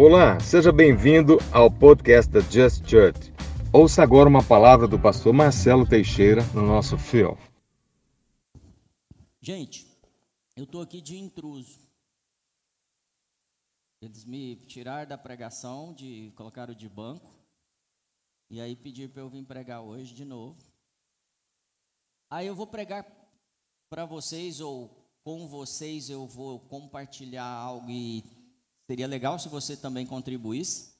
Olá, seja bem-vindo ao podcast da Just Church. Ouça agora uma palavra do pastor Marcelo Teixeira no nosso fio. Gente, eu estou aqui de intruso. Eles me tiraram da pregação, de colocaram de banco, e aí pediram para eu vir pregar hoje de novo. Aí eu vou pregar para vocês, ou com vocês, eu vou compartilhar algo e Seria legal se você também contribuísse,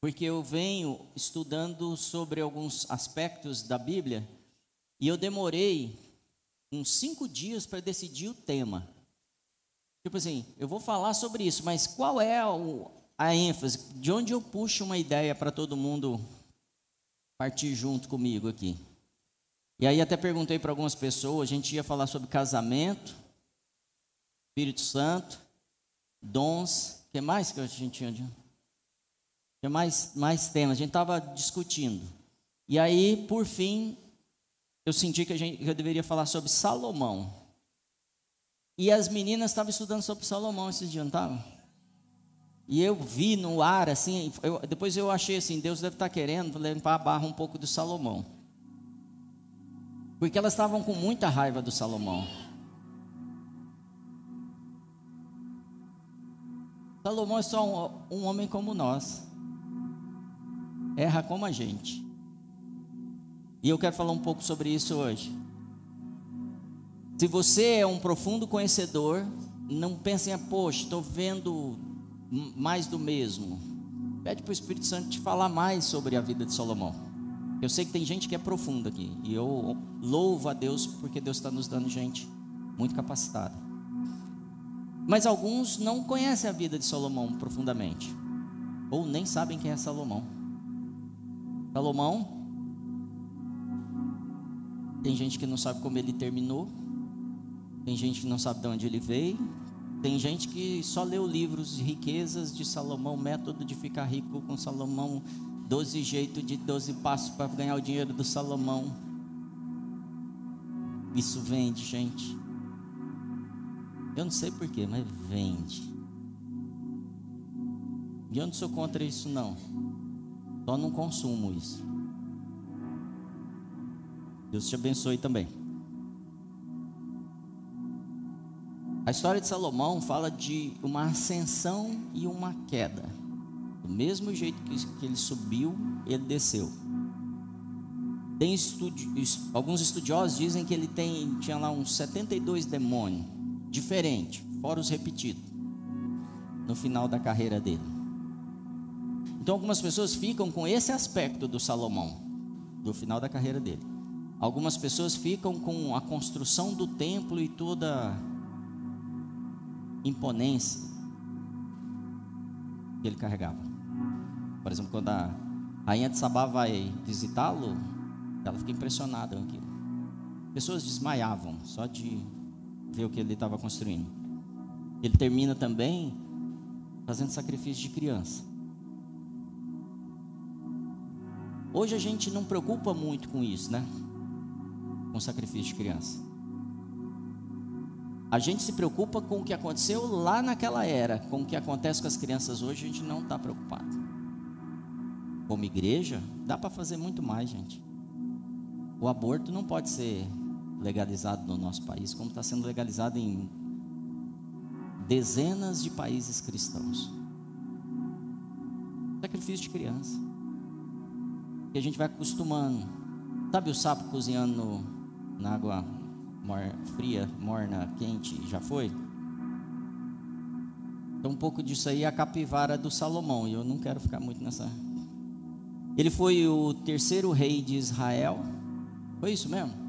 porque eu venho estudando sobre alguns aspectos da Bíblia e eu demorei uns cinco dias para decidir o tema. Tipo assim, eu vou falar sobre isso, mas qual é a ênfase? De onde eu puxo uma ideia para todo mundo partir junto comigo aqui? E aí até perguntei para algumas pessoas, a gente ia falar sobre casamento, Espírito Santo, dons, o que mais que a gente tinha? Tinha mais, mais temas, a gente estava discutindo. E aí, por fim, eu senti que, gente, que eu deveria falar sobre Salomão. E as meninas estavam estudando sobre Salomão esses dias, não estavam? E eu vi no ar, assim, eu, depois eu achei assim, Deus deve estar querendo limpar a barra um pouco do Salomão. Porque elas estavam com muita raiva do Salomão. Salomão é só um, um homem como nós. Erra como a gente. E eu quero falar um pouco sobre isso hoje. Se você é um profundo conhecedor, não pense em, poxa, estou vendo mais do mesmo. Pede para o Espírito Santo te falar mais sobre a vida de Salomão. Eu sei que tem gente que é profunda aqui. E eu louvo a Deus porque Deus está nos dando gente muito capacitada. Mas alguns não conhecem a vida de Salomão profundamente, ou nem sabem quem é Salomão. Salomão, tem gente que não sabe como ele terminou, tem gente que não sabe de onde ele veio, tem gente que só leu livros de riquezas de Salomão, método de ficar rico com Salomão, 12 jeitos de 12 passos para ganhar o dinheiro do Salomão. Isso vende, gente. Eu não sei porquê, mas vende. E eu não sou contra isso, não. Só não consumo isso. Deus te abençoe também. A história de Salomão fala de uma ascensão e uma queda. Do mesmo jeito que, ele subiu, ele desceu. Tem estudi alguns estudiosos dizem que ele tem, tinha lá uns 72 demônios diferente, fora os repetidos, no final da carreira dele. Então algumas pessoas ficam com esse aspecto do Salomão, do final da carreira dele. Algumas pessoas ficam com a construção do templo e toda imponência que ele carregava. Por exemplo, quando a rainha de Sabá vai visitá-lo, ela fica impressionada com aquilo. Pessoas desmaiavam só de ver o que ele estava construindo. Ele termina também fazendo sacrifício de criança. Hoje a gente não preocupa muito com isso, né? Com sacrifício de criança. A gente se preocupa com o que aconteceu lá naquela era, com o que acontece com as crianças hoje, a gente não está preocupado. Como igreja, dá para fazer muito mais, gente. O aborto não pode ser legalizado no nosso país, como está sendo legalizado em dezenas de países cristãos. Sacrifício de criança. Que a gente vai acostumando. Sabe o sapo cozinhando na água mor fria, morna, quente? Já foi? Então, um pouco disso aí é a capivara do Salomão. E eu não quero ficar muito nessa. Ele foi o terceiro rei de Israel. Foi isso mesmo?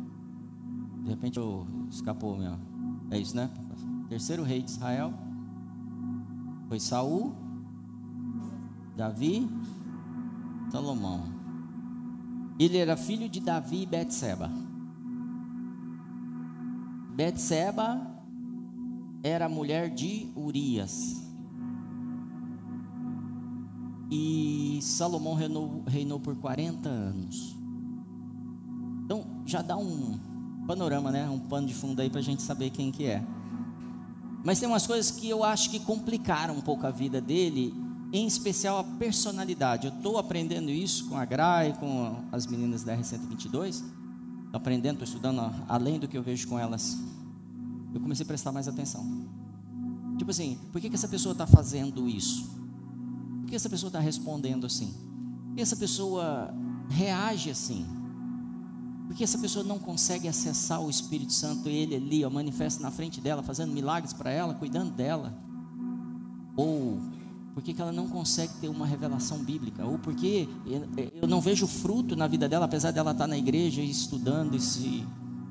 De repente eu escapou meu. É isso, né? Terceiro rei de Israel foi Saul, Davi, Salomão. Ele era filho de Davi e Betseba. Betseba era mulher de Urias. E Salomão reinou, reinou por 40 anos. Então já dá um panorama, né? Um pano de fundo aí para a gente saber quem que é. Mas tem umas coisas que eu acho que complicaram um pouco a vida dele, em especial a personalidade. Eu estou aprendendo isso com a Gra e com as meninas da R122. Estou aprendendo, estou estudando além do que eu vejo com elas. Eu comecei a prestar mais atenção. Tipo assim, por que, que essa pessoa está fazendo isso? Por que essa pessoa está respondendo assim? Por que essa pessoa reage assim? Porque essa pessoa não consegue acessar o Espírito Santo, ele ali, ó, manifesta na frente dela, fazendo milagres para ela, cuidando dela. Ou porque ela não consegue ter uma revelação bíblica, ou porque eu não vejo fruto na vida dela, apesar dela estar na igreja estudando e se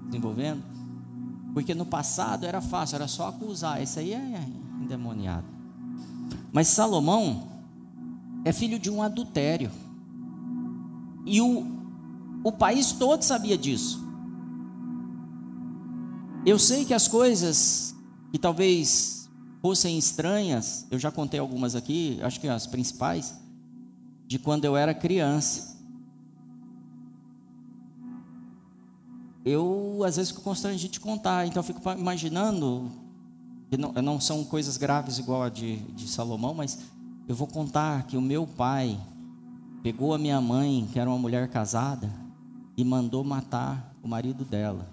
desenvolvendo. Porque no passado era fácil, era só acusar, esse aí é endemoniado. Mas Salomão é filho de um adultério. E o o país todo sabia disso. Eu sei que as coisas que talvez fossem estranhas, eu já contei algumas aqui, acho que as principais, de quando eu era criança. Eu às vezes fico constrangido de contar, então eu fico imaginando, que não, não são coisas graves igual a de, de Salomão, mas eu vou contar que o meu pai pegou a minha mãe, que era uma mulher casada, e mandou matar o marido dela.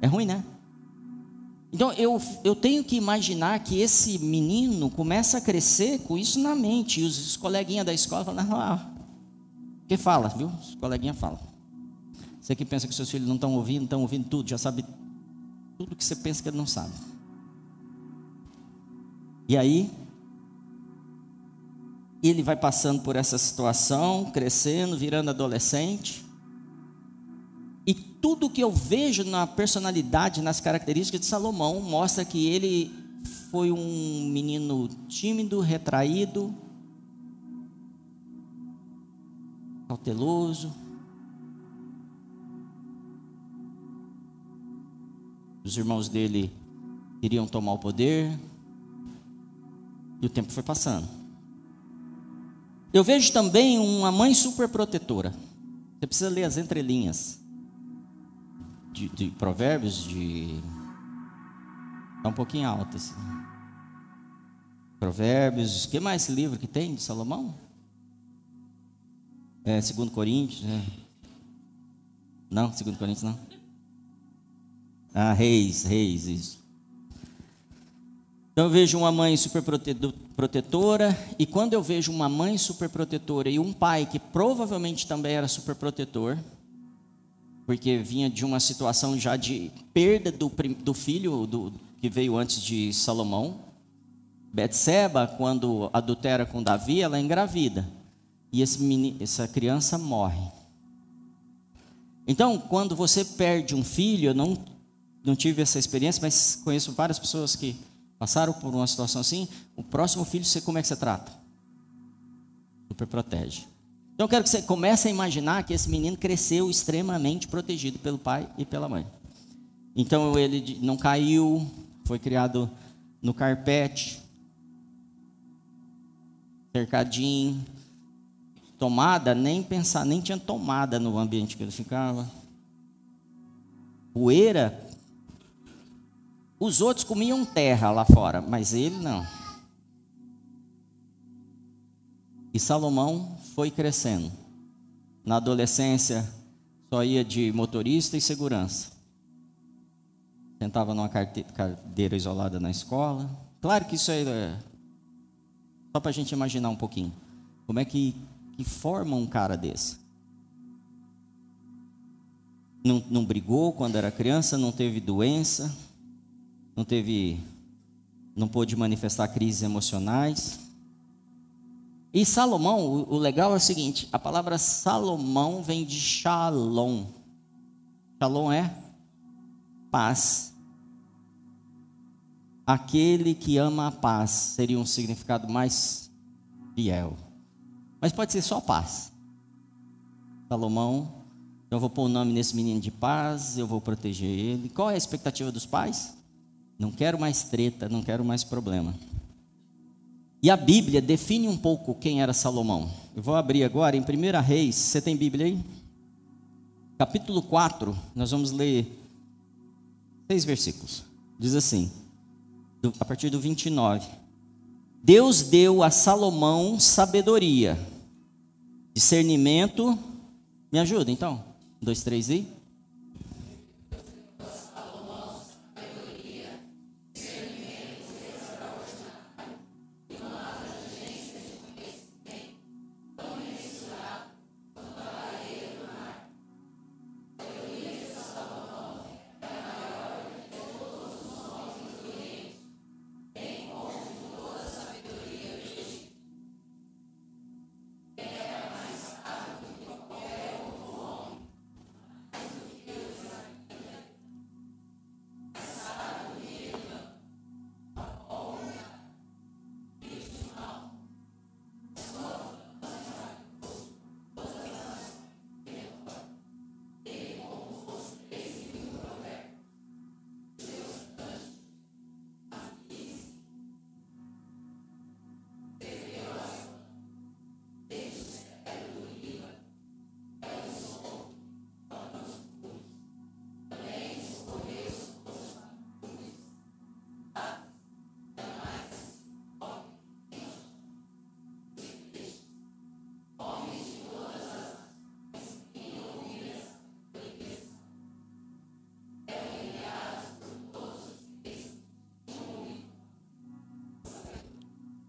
É ruim, né? Então eu, eu tenho que imaginar que esse menino começa a crescer com isso na mente. E os, os coleguinhas da escola falam, ah, que fala, viu? Os coleguinhas falam. Você que pensa que seus filhos não estão ouvindo, estão ouvindo tudo, já sabe tudo que você pensa que ele não sabe. E aí, ele vai passando por essa situação, crescendo, virando adolescente. E tudo que eu vejo na personalidade, nas características de Salomão, mostra que ele foi um menino tímido, retraído, cauteloso. Os irmãos dele queriam tomar o poder. E o tempo foi passando. Eu vejo também uma mãe super protetora. Você precisa ler as entrelinhas de, de provérbios de está um pouquinho alto assim. Provérbios, que mais esse livro que tem de Salomão? É, segundo Coríntios, né? Não, segundo Coríntios não. Ah, Reis, Reis, isso. Então eu vejo uma mãe super protetora, e quando eu vejo uma mãe super protetora e um pai que provavelmente também era super protetor, porque vinha de uma situação já de perda do, do filho do, que veio antes de Salomão. Betseba, quando adultera com Davi, ela é engravida. E esse menino, essa criança morre. Então, quando você perde um filho, eu não, não tive essa experiência, mas conheço várias pessoas que passaram por uma situação assim, o próximo filho, você como é que você trata? Super protege. Então eu quero que você comece a imaginar que esse menino cresceu extremamente protegido pelo pai e pela mãe. Então ele não caiu, foi criado no carpete, cercadinho, tomada, nem pensar, nem tinha tomada no ambiente que ele ficava. Poeira os outros comiam terra lá fora, mas ele não. E Salomão foi crescendo. Na adolescência, só ia de motorista e segurança. Sentava numa cadeira isolada na escola. Claro que isso é só para a gente imaginar um pouquinho. Como é que, que forma um cara desse? Não, não brigou quando era criança, não teve doença não teve, não pôde manifestar crises emocionais. E Salomão, o, legal é o seguinte: a palavra Salomão vem de Shalom. Shalom é paz. Aquele que ama a paz seria um significado mais fiel. Mas pode ser só paz. Salomão, então eu vou pôr o nome nesse menino de paz, eu vou proteger ele. Qual é a expectativa dos pais? Não quero mais treta, não quero mais problema. E a Bíblia define um pouco quem era Salomão. Eu vou abrir agora em 1 Reis. Você tem Bíblia aí? Capítulo 4, nós vamos ler seis versículos. Diz assim: a partir do 29. Deus deu a Salomão sabedoria, discernimento. Me ajuda então? Um, dois, três e.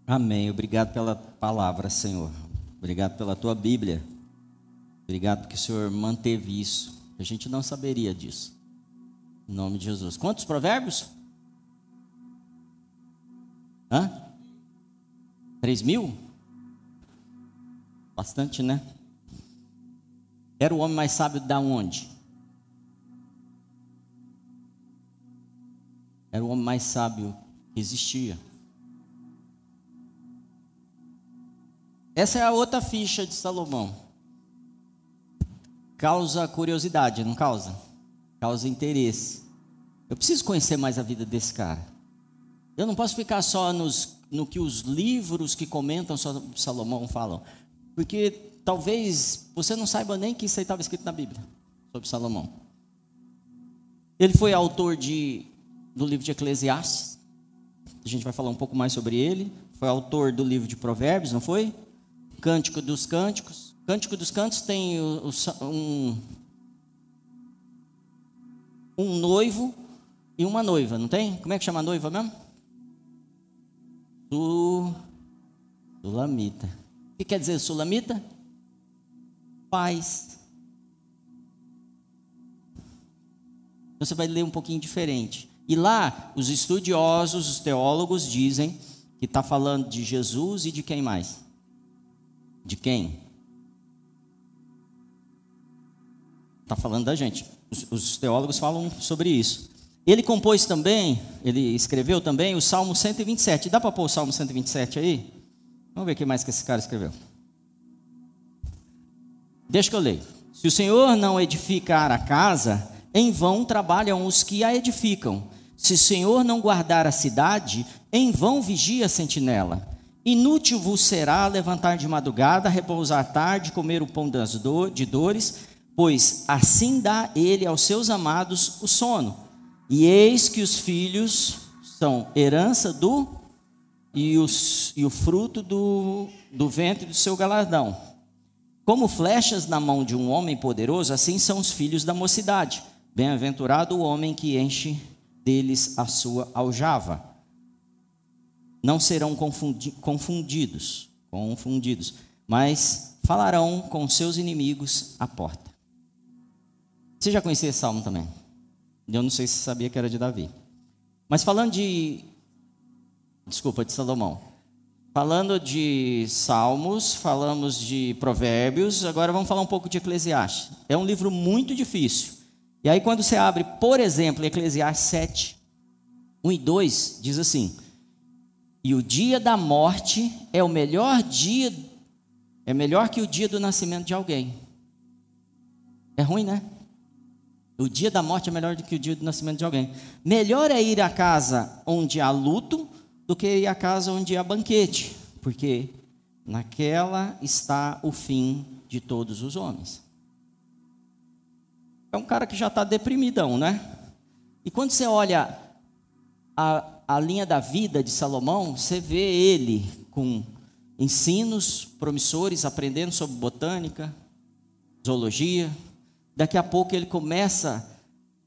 Amém. Obrigado pela palavra, Senhor. Obrigado pela tua Bíblia. Obrigado porque o Senhor manteve isso. A gente não saberia disso. Em nome de Jesus. Quantos provérbios? Hã? Três mil? Bastante, né? Era o homem mais sábio da onde? Era o homem mais sábio que existia. Essa é a outra ficha de Salomão. Causa curiosidade, não causa? Causa interesse. Eu preciso conhecer mais a vida desse cara. Eu não posso ficar só nos, no que os livros que comentam sobre Salomão falam. Porque talvez você não saiba nem que isso aí estava escrito na Bíblia sobre Salomão. Ele foi autor de, do livro de Eclesiastes. A gente vai falar um pouco mais sobre ele. Foi autor do livro de Provérbios, não foi? Cântico dos Cânticos. Cântico dos Cânticos tem um, um noivo e uma noiva, não tem? Como é que chama a noiva mesmo? Sulamita. O que quer dizer sulamita? Paz. Você vai ler um pouquinho diferente. E lá, os estudiosos, os teólogos dizem que está falando de Jesus e de quem mais? De quem? Está falando da gente. Os, os, teólogos falam sobre isso. Ele compôs também, ele escreveu também o Salmo 127. Dá para pôr o Salmo 127 aí? Vamos ver o que mais que esse cara escreveu. Deixa que eu leio. Se o Senhor não edificar a casa, em vão trabalham os que a edificam. Se o Senhor não guardar a cidade, em vão vigia a sentinela. Inútil vos será levantar de madrugada, repousar tarde, comer o pão das do, de dores, pois assim dá ele aos seus amados o sono. E eis que os filhos são herança do e, os, e o fruto do, do ventre do seu galardão. Como flechas na mão de um homem poderoso, assim são os filhos da mocidade. Bem-aventurado o homem que enche deles a sua aljava não serão confundi confundidos, confundidos, mas falarão com seus inimigos à porta. Você já conhecia esse salmo também? Eu não sei se sabia que era de Davi. Mas falando de. Desculpa, de Salomão. Falando de Salmos, falamos de Provérbios, agora vamos falar um pouco de Eclesiastes. É um livro muito difícil. E aí, quando você abre, por exemplo, Eclesiastes 7, 1 e 2, diz assim: e o dia da morte é o melhor dia, é melhor que o dia do nascimento de alguém. É ruim, né? O dia da morte é melhor do que o dia do nascimento de alguém. Melhor é ir à casa onde há luto do que ir à casa onde há banquete, porque naquela está o fim de todos os homens. É um cara que já está deprimidão, né? E quando você olha a a linha da vida de Salomão, você vê ele com ensinos promissores, aprendendo sobre botânica, zoologia. Daqui a pouco ele começa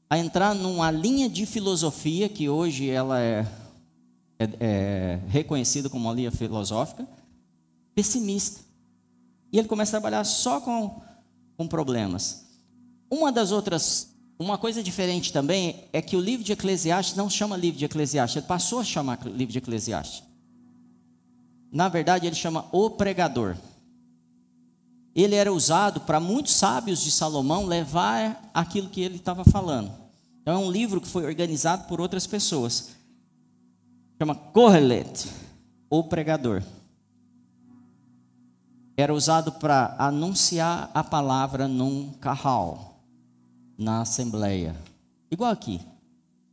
a entrar numa linha de filosofia que hoje ela é, é, é reconhecida como uma linha filosófica, pessimista. E ele começa a trabalhar só com, com problemas. Uma das outras, uma coisa diferente também é que o livro de Eclesiastes não chama livro de Eclesiastes, ele passou a chamar livro de Eclesiastes. Na verdade, ele chama o pregador. Ele era usado para muitos sábios de Salomão levar aquilo que ele estava falando. Então, é um livro que foi organizado por outras pessoas. Chama Kohelet, o pregador. Era usado para anunciar a palavra num carral, na assembleia. Igual aqui.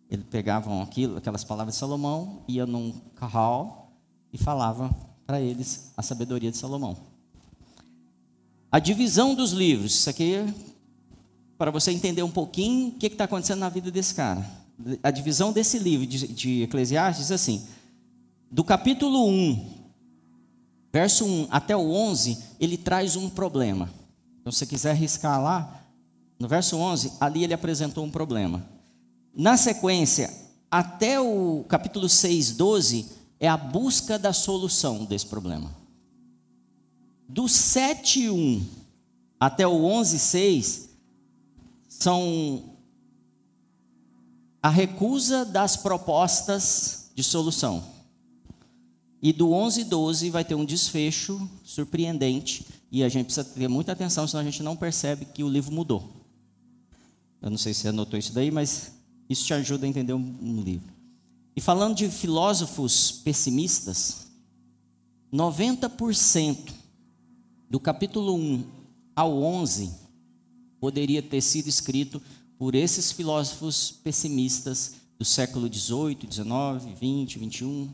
Eles pegavam aquilo, aquelas palavras de Salomão, ia num carral e falava para eles a sabedoria de Salomão. A divisão dos livros, isso aqui é para você entender um pouquinho o que está acontecendo na vida desse cara. A divisão desse livro de, de Eclesiastes diz assim: do capítulo 1, verso 1 até o 11, ele traz um problema. Então, se você quiser riscar lá, no verso 11, ali ele apresentou um problema. Na sequência, até o capítulo 6, 12, é a busca da solução desse problema. Do 7.1 até o 11.6 são a recusa das propostas de solução. E do 11.12 vai ter um desfecho surpreendente e a gente precisa ter muita atenção, senão a gente não percebe que o livro mudou. Eu não sei se você anotou isso daí, mas isso te ajuda a entender um, livro. E falando de filósofos pessimistas, 90% do capítulo 1 ao 11 poderia ter sido escrito por esses filósofos pessimistas do século 18, 19, 20, 21.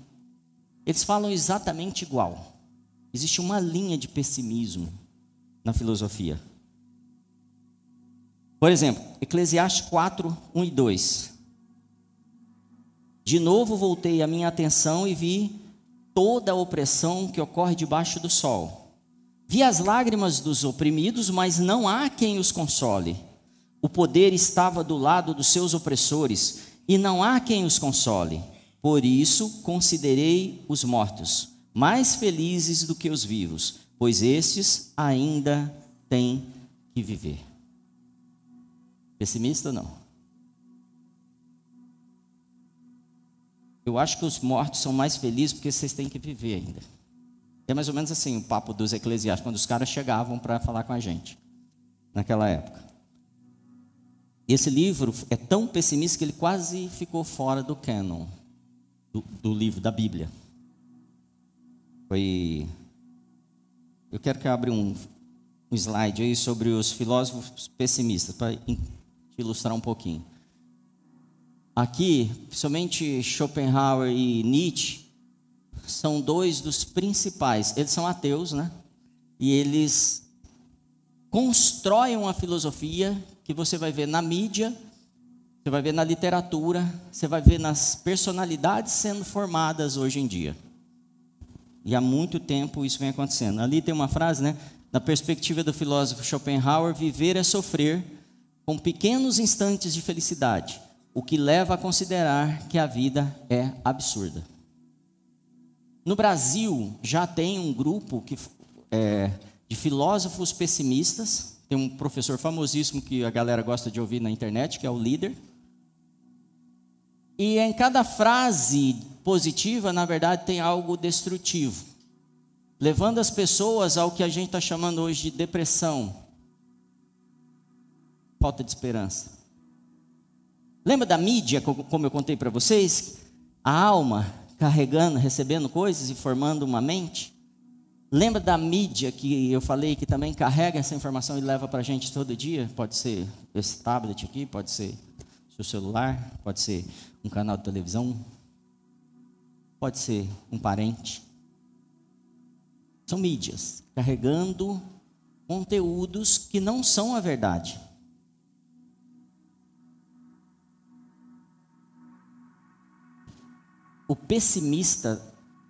Eles falam exatamente igual. Existe uma linha de pessimismo na filosofia. Por exemplo, Eclesiastes 4, 1 e 2. De novo voltei a minha atenção e vi toda a opressão que ocorre debaixo do sol. Vi as lágrimas dos oprimidos, mas não há quem os console. O poder estava do lado dos seus opressores, e não há quem os console. Por isso considerei os mortos mais felizes do que os vivos, pois estes ainda têm que viver. Pessimista não. Eu acho que os mortos são mais felizes porque vocês têm que viver ainda. É mais ou menos assim o papo dos eclesiásticos, quando os caras chegavam para falar com a gente, naquela época. Esse livro é tão pessimista que ele quase ficou fora do canon, do, do livro, da Bíblia. Foi. Eu quero que abra um, um slide aí sobre os filósofos pessimistas, para ilustrar um pouquinho. Aqui, principalmente Schopenhauer e Nietzsche, são dois dos principais. Eles são ateus, né? E eles constroem uma filosofia que você vai ver na mídia, você vai ver na literatura, você vai ver nas personalidades sendo formadas hoje em dia. E há muito tempo isso vem acontecendo. Ali tem uma frase, né? Na perspectiva do filósofo Schopenhauer, viver é sofrer com pequenos instantes de felicidade o que leva a considerar que a vida é absurda. No Brasil, já tem um grupo que, é, de filósofos pessimistas, tem um professor famosíssimo que a galera gosta de ouvir na internet, que é o líder. E em cada frase positiva, na verdade, tem algo destrutivo, levando as pessoas ao que a gente está chamando hoje de depressão, falta de esperança. Lembra da mídia, como eu contei para vocês? A alma carregando, recebendo coisas e formando uma mente? Lembra da mídia que eu falei que também carrega essa informação e leva para a gente todo dia? Pode ser esse tablet aqui, pode ser seu celular, pode ser um canal de televisão, pode ser um parente. São mídias carregando conteúdos que não são a verdade. O pessimista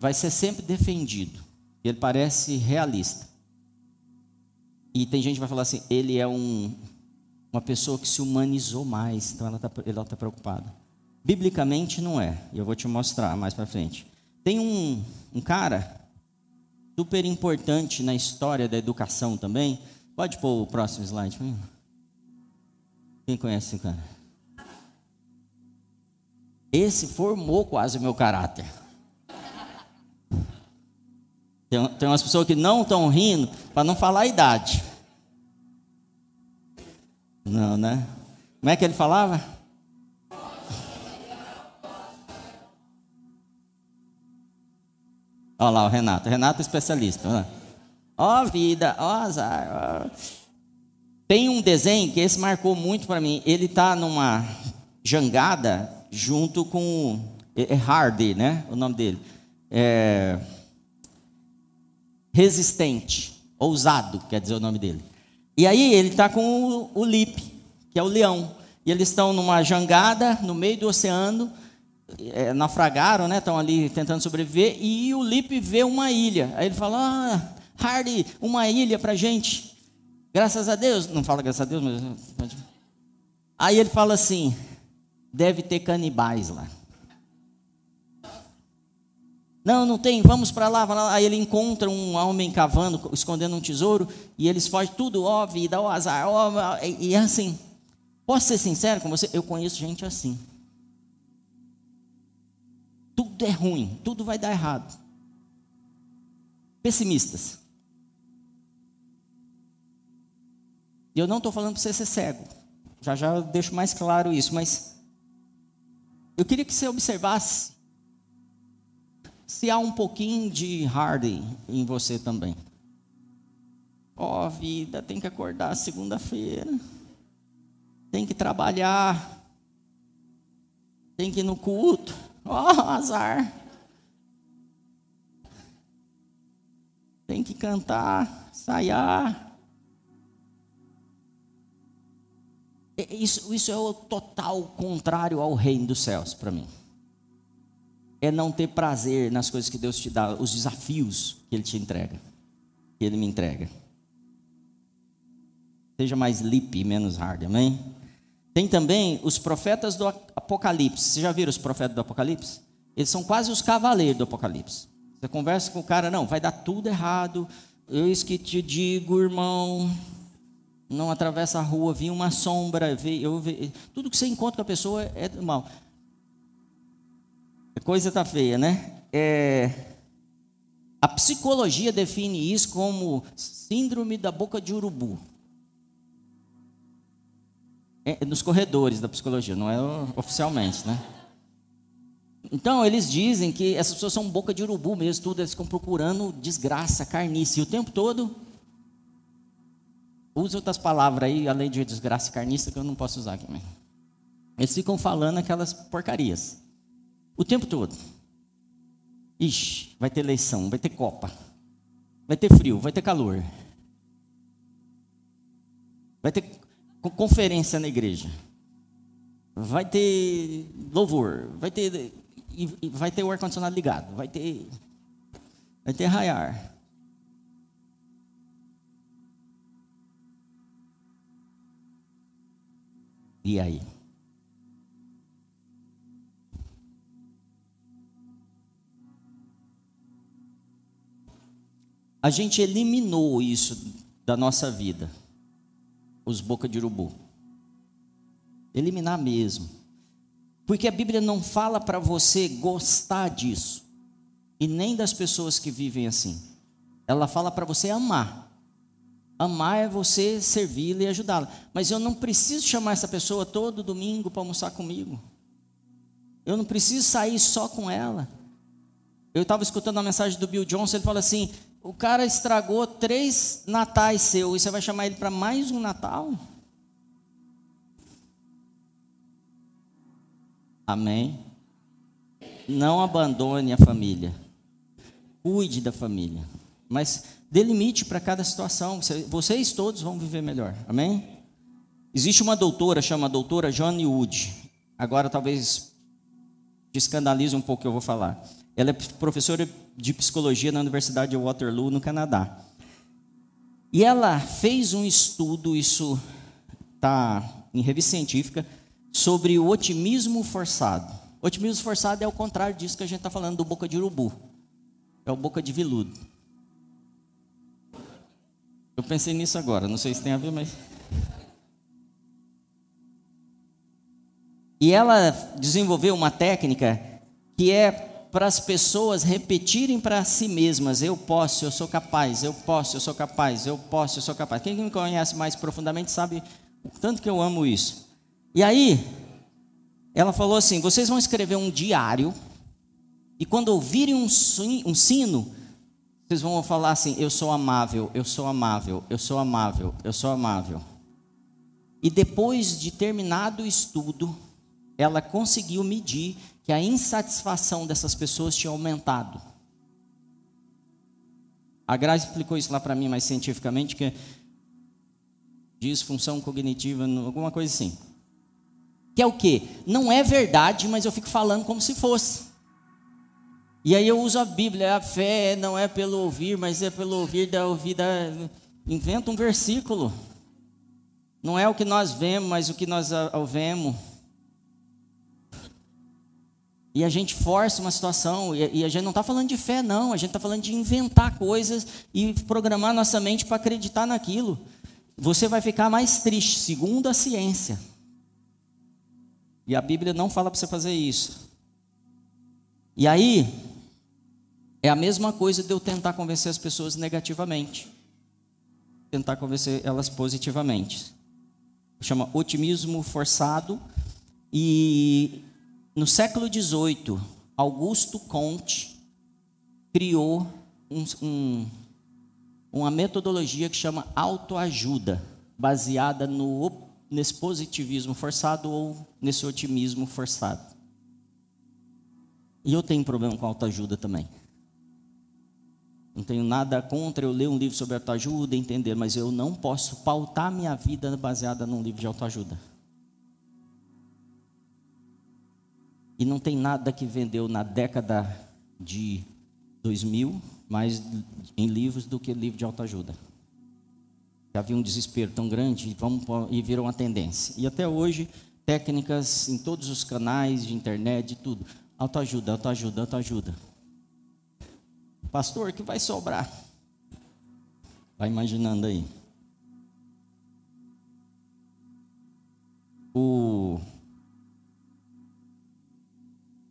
vai ser sempre defendido. Ele parece realista. E tem gente que vai falar assim: ele é um, uma pessoa que se humanizou mais, então ela está ela tá preocupada. Biblicamente não é, e eu vou te mostrar mais para frente. Tem um, um cara super importante na história da educação também. Pode pôr o próximo slide. Quem conhece esse cara? Esse formou quase o meu caráter. Tem, tem umas pessoas que não estão rindo para não falar a idade. Não, né? Como é que ele falava? Olha lá o Renato. Renato é especialista. Ó vida, ó azar. Tem um desenho que esse marcou muito para mim. Ele está numa jangada junto com é, é Hardy, né? O nome dele. É, resistente, ousado, quer dizer o nome dele. E aí ele está com o, o Lip, que é o leão. E eles estão numa jangada no meio do oceano é, naufragaram, né? Estão ali tentando sobreviver. E o Lipe vê uma ilha. Aí ele fala: Ah, Hardy, uma ilha para gente. Graças a Deus. Não fala graças a Deus, mas. Aí ele fala assim: Deve ter canibais lá. Não, não tem, vamos para lá, lá. Aí ele encontra um homem cavando, escondendo um tesouro, e eles fogem tudo, ó, vida, ó, azar, ó, e é assim. Posso ser sincero com você? Eu conheço gente assim. Tudo é ruim, tudo vai dar errado. Pessimistas. E eu não estou falando para você ser cego. Já já eu deixo mais claro isso, mas eu queria que você observasse se há um pouquinho de Hardy em você também. Ó oh, vida, tem que acordar segunda-feira. Tem que trabalhar. Tem que ir no culto. Ó, oh, azar. Tem que cantar, ensaiar. Isso, isso é o total contrário ao reino dos céus para mim. É não ter prazer nas coisas que Deus te dá, os desafios que Ele te entrega, que Ele me entrega. Seja mais lip, menos hard, amém? Tem também os profetas do Apocalipse. Vocês já viram os profetas do Apocalipse? Eles são quase os cavaleiros do Apocalipse. Você conversa com o cara, não, vai dar tudo errado. Eu que te digo, irmão. Não atravessa a rua, vi uma sombra, vi, eu vi, tudo que você encontra com a pessoa é mal. A coisa tá feia, né? É, a psicologia define isso como síndrome da boca de urubu. É, nos corredores da psicologia, não é oficialmente, né? Então, eles dizem que essas pessoas são boca de urubu mesmo, tudo, eles ficam procurando desgraça, carniça, e o tempo todo. Use outras palavras aí, além de desgraça carniça, que eu não posso usar aqui. Né? Eles ficam falando aquelas porcarias. O tempo todo. Ixi, vai ter eleição, vai ter Copa. Vai ter frio, vai ter calor. Vai ter conferência na igreja. Vai ter louvor, vai ter vai ter o ar condicionado ligado, vai ter vai ter raiar. E aí? A gente eliminou isso da nossa vida os boca de urubu. Eliminar mesmo. Porque a Bíblia não fala para você gostar disso. E nem das pessoas que vivem assim. Ela fala para você amar. Amar é você servi-la e ajudá-la. Mas eu não preciso chamar essa pessoa todo domingo para almoçar comigo. Eu não preciso sair só com ela. Eu estava escutando a mensagem do Bill Johnson, ele fala assim: o cara estragou três natais seu e você vai chamar ele para mais um Natal? Amém? Não abandone a família. Cuide da família. Mas dê limite para cada situação. Vocês todos vão viver melhor. Amém? Existe uma doutora, chama doutora Johnny Wood. Agora talvez te escandalize um pouco que eu vou falar. Ela é professora de psicologia na Universidade de Waterloo, no Canadá. E ela fez um estudo, isso está em revista científica, sobre o otimismo forçado. O otimismo forçado é o contrário disso que a gente está falando do boca de urubu. É o boca de viludo. Eu pensei nisso agora, não sei se tem a ver, mas. E ela desenvolveu uma técnica que é para as pessoas repetirem para si mesmas: eu posso, eu sou capaz, eu posso, eu sou capaz, eu posso, eu sou capaz. Quem me conhece mais profundamente sabe o tanto que eu amo isso. E aí, ela falou assim: vocês vão escrever um diário, e quando ouvirem um sino, vocês vão falar assim: eu sou amável, eu sou amável, eu sou amável, eu sou amável. E depois de terminado o estudo, ela conseguiu medir que a insatisfação dessas pessoas tinha aumentado. A Graça explicou isso lá para mim mais cientificamente, que é disfunção cognitiva, alguma coisa assim. Que é o quê? Não é verdade, mas eu fico falando como se fosse. E aí eu uso a Bíblia, a fé não é pelo ouvir, mas é pelo ouvir da ouvida. Inventa um versículo. Não é o que nós vemos, mas o que nós ouvemos. E a gente força uma situação, e a gente não está falando de fé, não, a gente está falando de inventar coisas e programar nossa mente para acreditar naquilo. Você vai ficar mais triste, segundo a ciência. E a Bíblia não fala para você fazer isso. E aí, é a mesma coisa de eu tentar convencer as pessoas negativamente, tentar convencer elas positivamente. Chama otimismo forçado e no século XVIII, Augusto Comte criou um, um, uma metodologia que chama autoajuda, baseada no, nesse positivismo forçado ou nesse otimismo forçado. E eu tenho problema com autoajuda também. Não tenho nada contra eu ler um livro sobre autoajuda, entender, mas eu não posso pautar minha vida baseada num livro de autoajuda. E não tem nada que vendeu na década de 2000 mais em livros do que livro de autoajuda. Havia um desespero tão grande vamos, e virou uma tendência. E até hoje, técnicas em todos os canais de internet, de tudo. Autoajuda, autoajuda, autoajuda. Pastor, que vai sobrar? Vai imaginando aí. O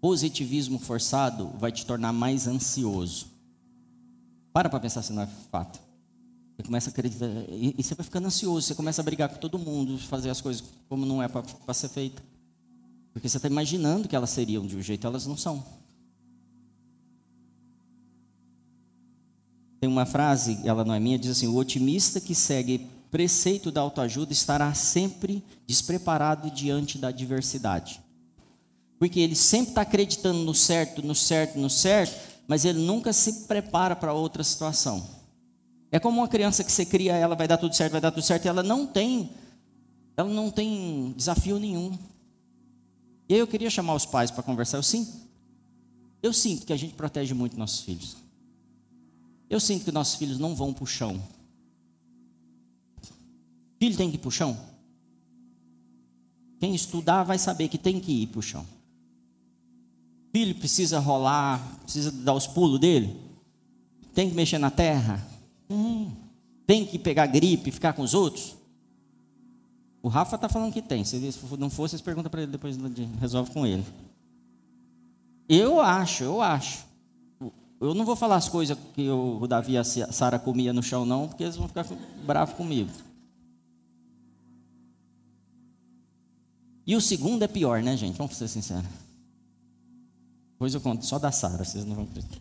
positivismo forçado vai te tornar mais ansioso. Para para pensar se não é fato. Você começa a acreditar, e, e, você vai ficando ansioso, você começa a brigar com todo mundo, fazer as coisas como não é para ser feita. Porque você está imaginando que elas seriam de um jeito, elas não são. Tem uma frase, ela não é minha, diz assim: o otimista que segue preceito da autoajuda estará sempre despreparado diante da adversidade. Porque ele sempre está acreditando no certo, no certo, no certo, mas ele nunca se prepara para outra situação. É como uma criança que você cria, ela vai dar tudo certo, vai dar tudo certo, e ela não tem, ela não tem desafio nenhum. E aí eu queria chamar os pais para conversar. Eu sinto, eu sinto que a gente protege muito nossos filhos. Eu sinto que nossos filhos não vão para o chão. Filho tem que ir para o chão? Quem estudar vai saber que tem que ir para o chão filho precisa rolar, precisa dar os pulos dele? Tem que mexer na terra? Hum. Tem que pegar gripe e ficar com os outros? O Rafa está falando que tem. Se não for, vocês perguntam para ele, depois resolve com ele. Eu acho, eu acho. Eu não vou falar as coisas que o Davi e a Sara comia no chão, não, porque eles vão ficar bravos comigo. E o segundo é pior, né, gente? Vamos ser sinceros. Depois eu conto só da Sara, vocês não vão acreditar.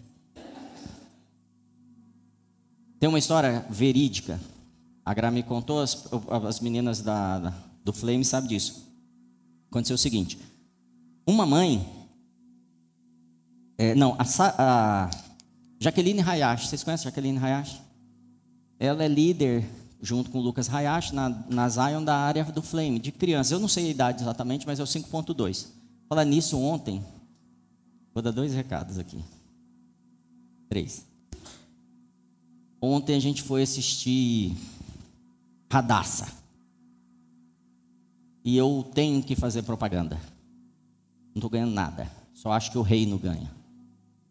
Tem uma história verídica. A Gra me contou, as, as meninas da, da, do Flame sabem disso. Aconteceu o seguinte: uma mãe. É, não, a, a Jaqueline Hayashi, vocês conhecem a Jaqueline Hayashi? Ela é líder, junto com o Lucas Hayashi, na, na Zion da área do Flame, de crianças. Eu não sei a idade exatamente, mas é o 5.2. Falar nisso ontem, Vou dar dois recados aqui. Três. Ontem a gente foi assistir Radassa. E eu tenho que fazer propaganda. Não estou ganhando nada. Só acho que o reino ganha.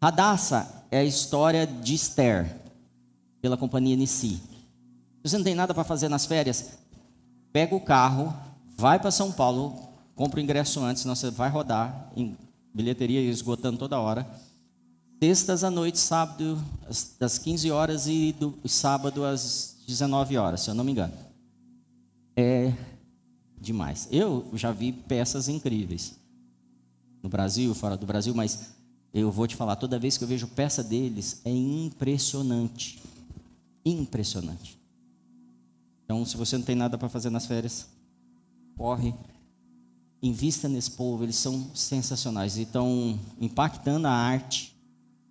Radassa é a história de Esther, pela companhia Nissi. Se você não tem nada para fazer nas férias, pega o carro, vai para São Paulo, compra o ingresso antes, senão você vai rodar em bilheteria esgotando toda hora. Sextas à noite, sábado, das 15 horas e do sábado às 19 horas, se eu não me engano. É demais. Eu já vi peças incríveis no Brasil, fora do Brasil, mas eu vou te falar, toda vez que eu vejo peça deles, é impressionante. Impressionante. Então, se você não tem nada para fazer nas férias, corre, invista nesse povo, eles são sensacionais e estão impactando a arte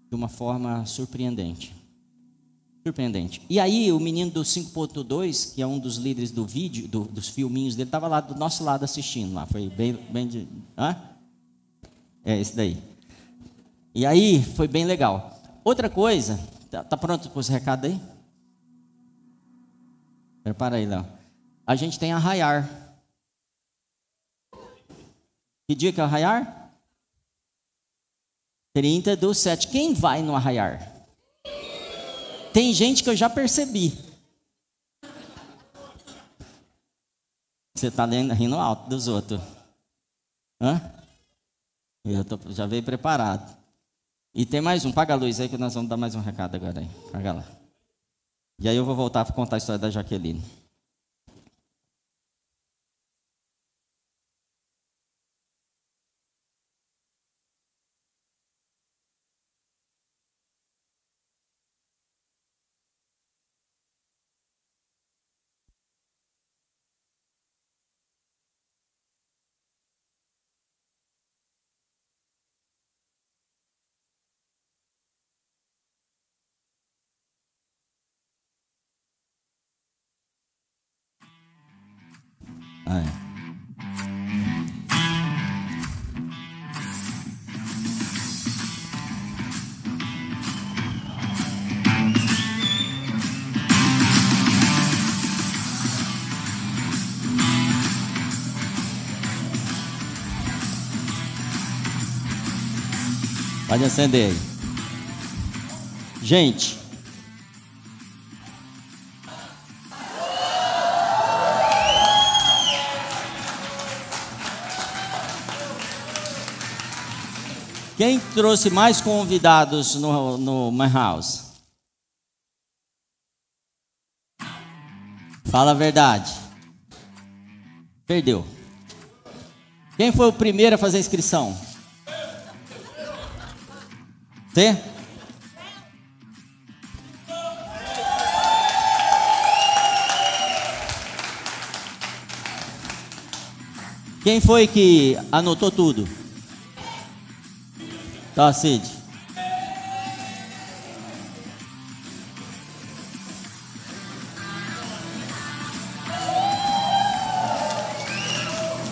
de uma forma surpreendente. Surpreendente. E aí, o menino do 5.2, que é um dos líderes do vídeo, do, dos filminhos dele, estava lá do nosso lado assistindo lá. Foi bem. bem de, hã? É, esse daí. E aí, foi bem legal. Outra coisa, tá, tá pronto para esse recado aí? Prepara aí, Léo. A gente tem arraiar. Que dia que é arraiar? 30 do 7. Quem vai no arraiar? Tem gente que eu já percebi. Você está rindo alto dos outros. Hã? Eu tô, já veio preparado. E tem mais um, paga a luz aí que nós vamos dar mais um recado agora aí. Paga lá. E aí eu vou voltar para contar a história da Jaqueline. Pode acender aí. Gente, Quem trouxe mais convidados no, no My House? Fala a verdade. Perdeu. Quem foi o primeiro a fazer a inscrição? Você? Quem foi que anotou tudo? Tá, Cid.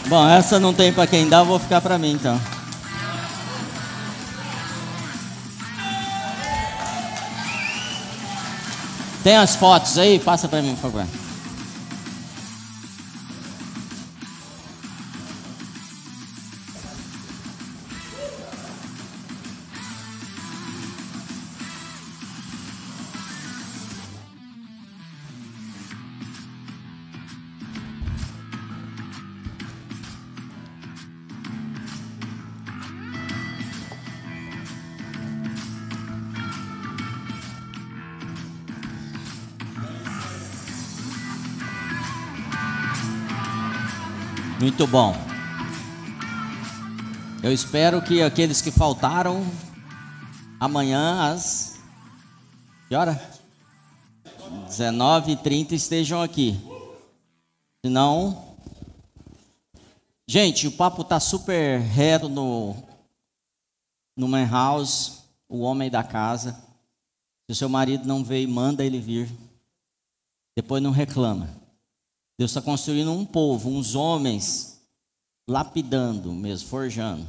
Bom, essa não tem para quem dá, vou ficar para mim então. Tem as fotos aí? Passa para mim, por favor. Muito bom. Eu espero que aqueles que faltaram amanhã às que hora? 19h30 estejam aqui. Senão. Gente, o papo tá super reto no, no man house, o homem da casa. Se o seu marido não veio, manda ele vir. Depois não reclama. Deus está construindo um povo, uns homens, lapidando mesmo, forjando.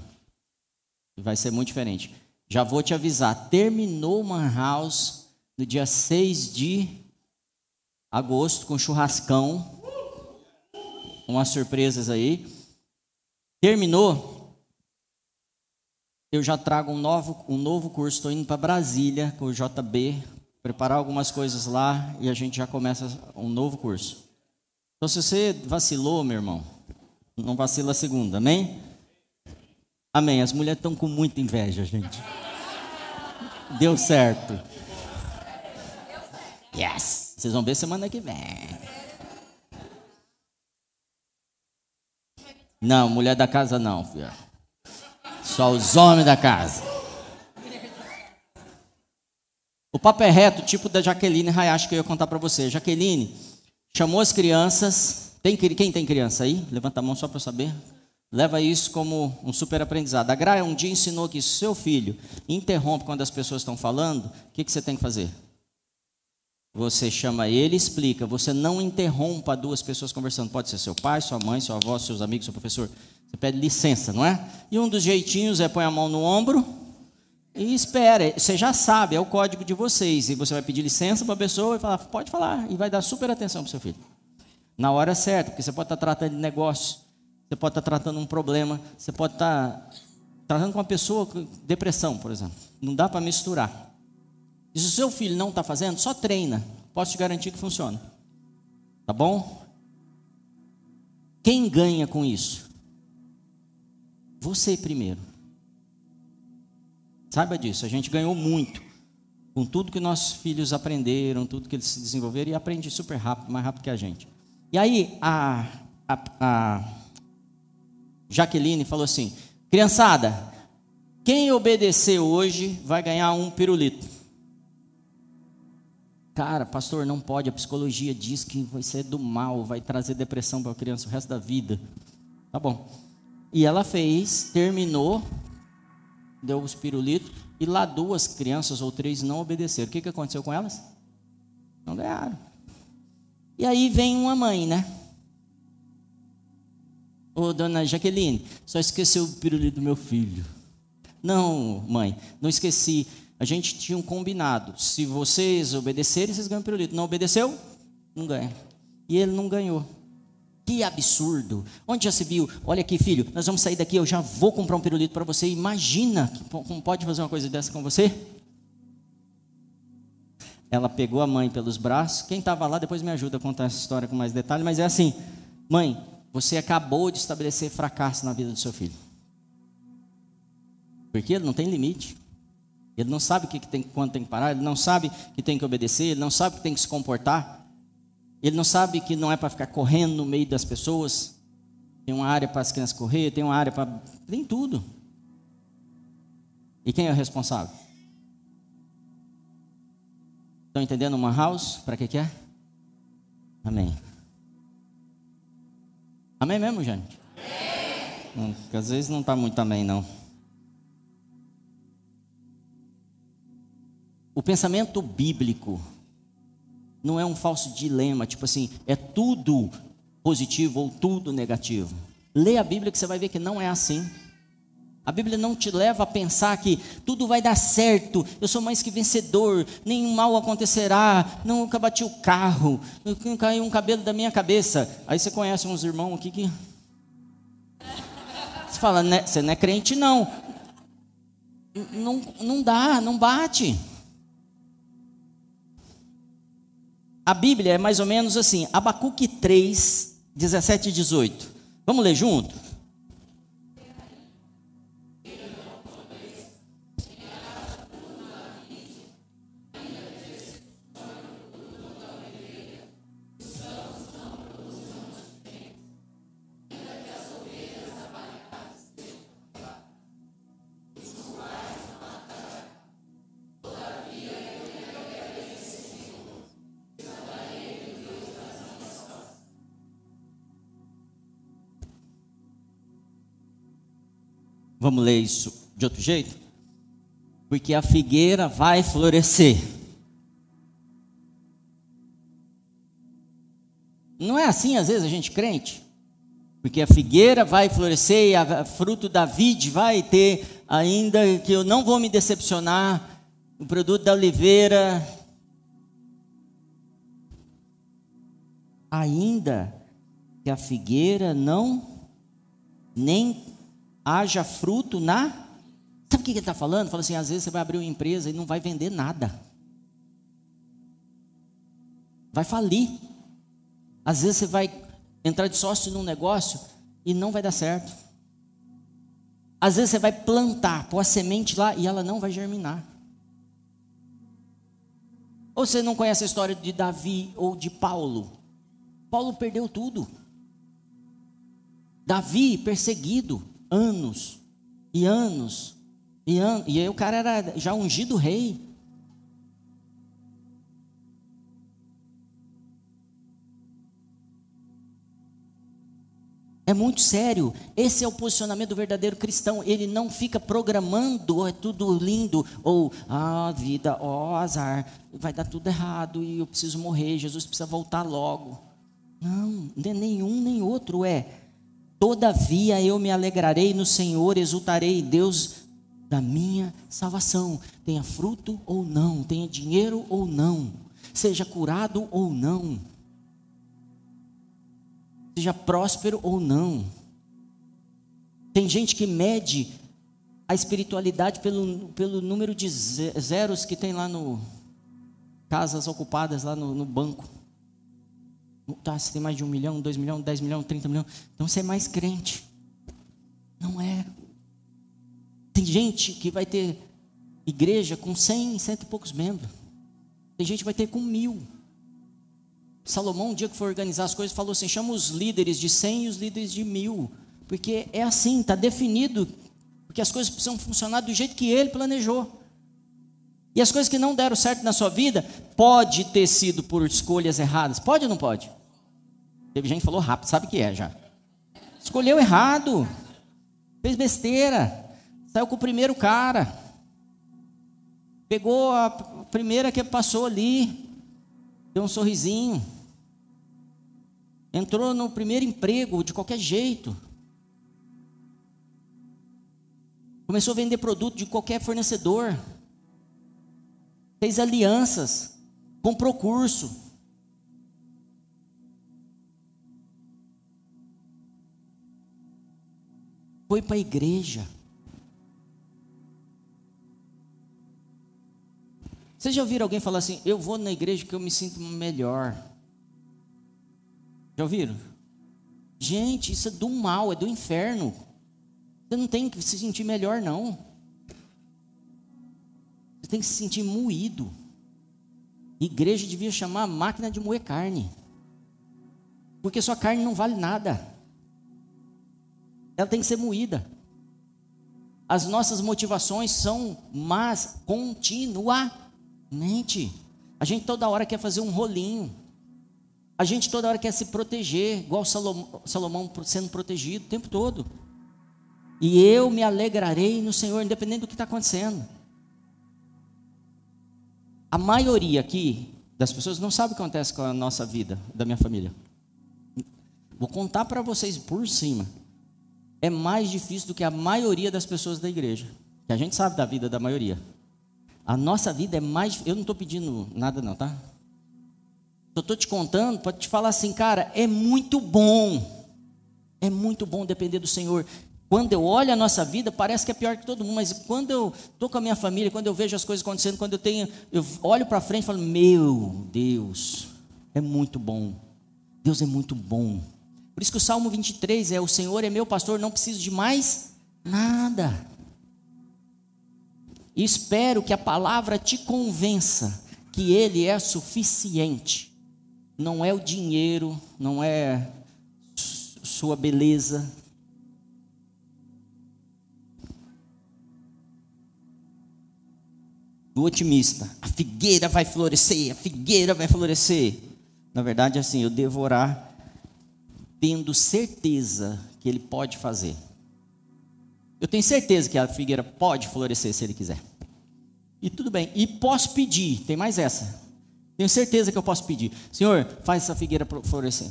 Vai ser muito diferente. Já vou te avisar, terminou o Man House no dia 6 de agosto com churrascão. Umas surpresas aí. Terminou. Eu já trago um novo, um novo curso. Estou indo para Brasília com o JB, preparar algumas coisas lá e a gente já começa um novo curso. Então, se você vacilou, meu irmão, não vacila a segunda, amém? Amém. As mulheres estão com muita inveja, gente. Deu certo. Yes! Vocês vão ver semana que vem. Não, mulher da casa não, filha. Só os homens da casa. O papo é reto, tipo da Jaqueline Hayashi que eu ia contar para você. Jaqueline chamou as crianças. Tem, quem tem criança aí? Levanta a mão só para saber. Leva isso como um super aprendizado. A Graia um dia ensinou que se seu filho interrompe quando as pessoas estão falando, o que, que você tem que fazer? Você chama ele explica. Você não interrompa duas pessoas conversando. Pode ser seu pai, sua mãe, sua avó, seus amigos, seu professor. Você pede licença, não é? E um dos jeitinhos é põe a mão no ombro e espera. Você já sabe, é o código de vocês. E você vai pedir licença para a pessoa e falar, pode falar. E vai dar super atenção para o seu filho. Na hora certa, porque você pode estar tratando de negócio você pode estar tratando um problema, você pode estar tratando com uma pessoa com depressão, por exemplo. Não dá para misturar. E se o seu filho não está fazendo, só treina. Posso te garantir que funciona. Tá bom? Quem ganha com isso? Você primeiro. Saiba disso, a gente ganhou muito com tudo que nossos filhos aprenderam, tudo que eles se desenvolveram e aprende super rápido, mais rápido que a gente. E aí, a, a, a Jaqueline falou assim: criançada, quem obedecer hoje vai ganhar um pirulito. Cara, pastor, não pode. A psicologia diz que vai ser do mal, vai trazer depressão para a criança o resto da vida. Tá bom. E ela fez, terminou, deu os pirulitos, e lá duas crianças ou três não obedeceram. O que, que aconteceu com elas? Não ganharam. E aí vem uma mãe, né? Ô, dona Jaqueline, só esqueceu o pirulito do meu filho. Não, mãe, não esqueci. A gente tinha um combinado. Se vocês obedecerem, vocês ganham pirulito. Não obedeceu? Não ganha. E ele não ganhou. Que absurdo. Onde já se viu? Olha aqui, filho, nós vamos sair daqui, eu já vou comprar um pirulito para você. Imagina como pode fazer uma coisa dessa com você? Ela pegou a mãe pelos braços. Quem estava lá, depois me ajuda a contar essa história com mais detalhe, mas é assim: mãe, você acabou de estabelecer fracasso na vida do seu filho. Porque ele não tem limite. Ele não sabe que tem, quando tem que parar, ele não sabe que tem que obedecer, ele não sabe que tem que se comportar. Ele não sabe que não é para ficar correndo no meio das pessoas. Tem uma área para as crianças correr, tem uma área para. Tem tudo. E quem é o responsável? Estão entendendo uma house? Para que, que é? Amém. Amém mesmo, gente? Amém. Às vezes não está muito amém, não. O pensamento bíblico não é um falso dilema, tipo assim, é tudo positivo ou tudo negativo. Lê a Bíblia que você vai ver que não é assim. A Bíblia não te leva a pensar que tudo vai dar certo, eu sou mais que vencedor, nenhum mal acontecerá, nunca bati o carro, caiu um cabelo da minha cabeça. Aí você conhece uns irmãos aqui que. Você fala, né, você não é crente, não. Não, não dá, não bate. A Bíblia é mais ou menos assim, Abacuque 3, 17 e 18. Vamos ler junto? Vamos ler isso de outro jeito? Porque a figueira vai florescer. Não é assim, às vezes, a gente crente? Porque a figueira vai florescer e a fruto da vide vai ter ainda que eu não vou me decepcionar. O produto da oliveira ainda que a figueira não nem haja fruto na. Sabe o que ele está falando? Fala assim: às vezes você vai abrir uma empresa e não vai vender nada, vai falir. Às vezes você vai entrar de sócio num negócio e não vai dar certo. Às vezes você vai plantar, pôr a semente lá e ela não vai germinar. Ou você não conhece a história de Davi ou de Paulo? Paulo perdeu tudo. Davi perseguido anos e anos e anos. E aí o cara era já ungido rei. É muito sério. Esse é o posicionamento do verdadeiro cristão. Ele não fica programando, oh, é tudo lindo, ou ah, vida, ó, oh, azar, vai dar tudo errado e eu preciso morrer, Jesus precisa voltar logo. Não, nem nenhum nem outro é. Todavia eu me alegrarei no Senhor, exultarei em Deus da minha salvação. Tenha fruto ou não, tenha dinheiro ou não, seja curado ou não seja próspero ou não. Tem gente que mede a espiritualidade pelo, pelo número de zeros que tem lá no casas ocupadas lá no, no banco. Tá, se tem mais de um milhão, dois milhões, dez milhões, trinta milhões, então você é mais crente. Não é. Tem gente que vai ter igreja com cem, cento e poucos membros. Tem gente que vai ter com mil. Salomão, um dia que foi organizar as coisas, falou assim: chama os líderes de 100 e os líderes de mil. Porque é assim, está definido. Porque as coisas precisam funcionar do jeito que ele planejou. E as coisas que não deram certo na sua vida, pode ter sido por escolhas erradas. Pode ou não pode? Teve gente que falou rápido, sabe o que é já. Escolheu errado. Fez besteira. Saiu com o primeiro cara. Pegou a primeira que passou ali. Deu um sorrisinho. Entrou no primeiro emprego de qualquer jeito. Começou a vender produto de qualquer fornecedor. Fez alianças. Comprou curso. Foi para a igreja. Vocês já ouviram alguém falar assim: Eu vou na igreja que eu me sinto melhor? Já ouviram? Gente, isso é do mal, é do inferno. Você não tem que se sentir melhor, não. Você tem que se sentir moído. Igreja devia chamar máquina de moer carne. Porque sua carne não vale nada. Ela tem que ser moída. As nossas motivações são más continuamente. A gente toda hora quer fazer um rolinho. A gente toda hora quer se proteger, igual Salomão, Salomão sendo protegido o tempo todo. E eu me alegrarei no Senhor, independente do que está acontecendo. A maioria aqui das pessoas não sabe o que acontece com a nossa vida, da minha família. Vou contar para vocês por cima. É mais difícil do que a maioria das pessoas da igreja. Que a gente sabe da vida da maioria. A nossa vida é mais. Eu não estou pedindo nada, não, tá? Eu estou te contando para te falar assim, cara, é muito bom. É muito bom depender do Senhor. Quando eu olho a nossa vida, parece que é pior que todo mundo, mas quando eu estou com a minha família, quando eu vejo as coisas acontecendo, quando eu tenho, eu olho para frente e falo: Meu Deus, é muito bom. Deus é muito bom. Por isso que o Salmo 23 é: O Senhor é meu pastor, não preciso de mais nada. E espero que a palavra te convença que Ele é suficiente não é o dinheiro, não é sua beleza. O otimista, a figueira vai florescer, a figueira vai florescer. Na verdade, assim, eu devo orar tendo certeza que ele pode fazer. Eu tenho certeza que a figueira pode florescer se ele quiser. E tudo bem. E posso pedir, tem mais essa. Tenho certeza que eu posso pedir. Senhor, faz essa figueira florescer.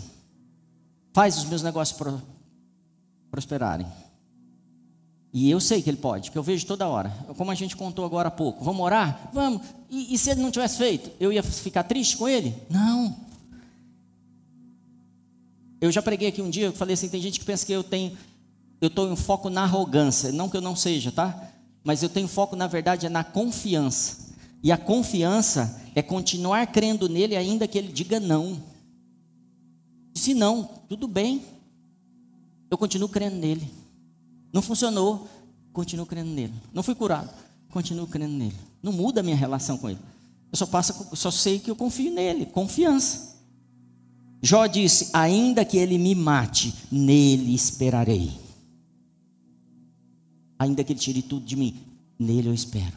Faz os meus negócios prosperarem. E eu sei que ele pode, que eu vejo toda hora. Como a gente contou agora há pouco. Vamos orar? Vamos. E, e se ele não tivesse feito, eu ia ficar triste com ele? Não. Eu já preguei aqui um dia, eu falei assim, tem gente que pensa que eu tenho, eu estou em foco na arrogância. Não que eu não seja, tá? Mas eu tenho foco, na verdade, é na confiança. E a confiança é continuar crendo nele, ainda que ele diga não. Se não, tudo bem. Eu continuo crendo nele. Não funcionou, continuo crendo nele. Não fui curado, continuo crendo nele. Não muda a minha relação com ele. Eu só, passo, só sei que eu confio nele, confiança. Jó disse: Ainda que ele me mate, nele esperarei. Ainda que ele tire tudo de mim, nele eu espero.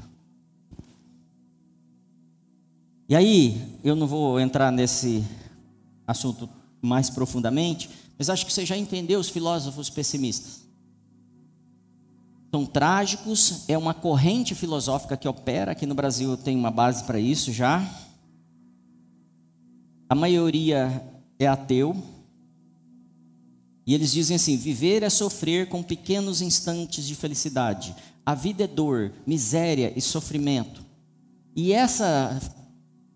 E aí, eu não vou entrar nesse assunto mais profundamente, mas acho que você já entendeu os filósofos pessimistas. São trágicos, é uma corrente filosófica que opera, aqui no Brasil tem uma base para isso já. A maioria é ateu. E eles dizem assim: viver é sofrer com pequenos instantes de felicidade. A vida é dor, miséria e sofrimento. E essa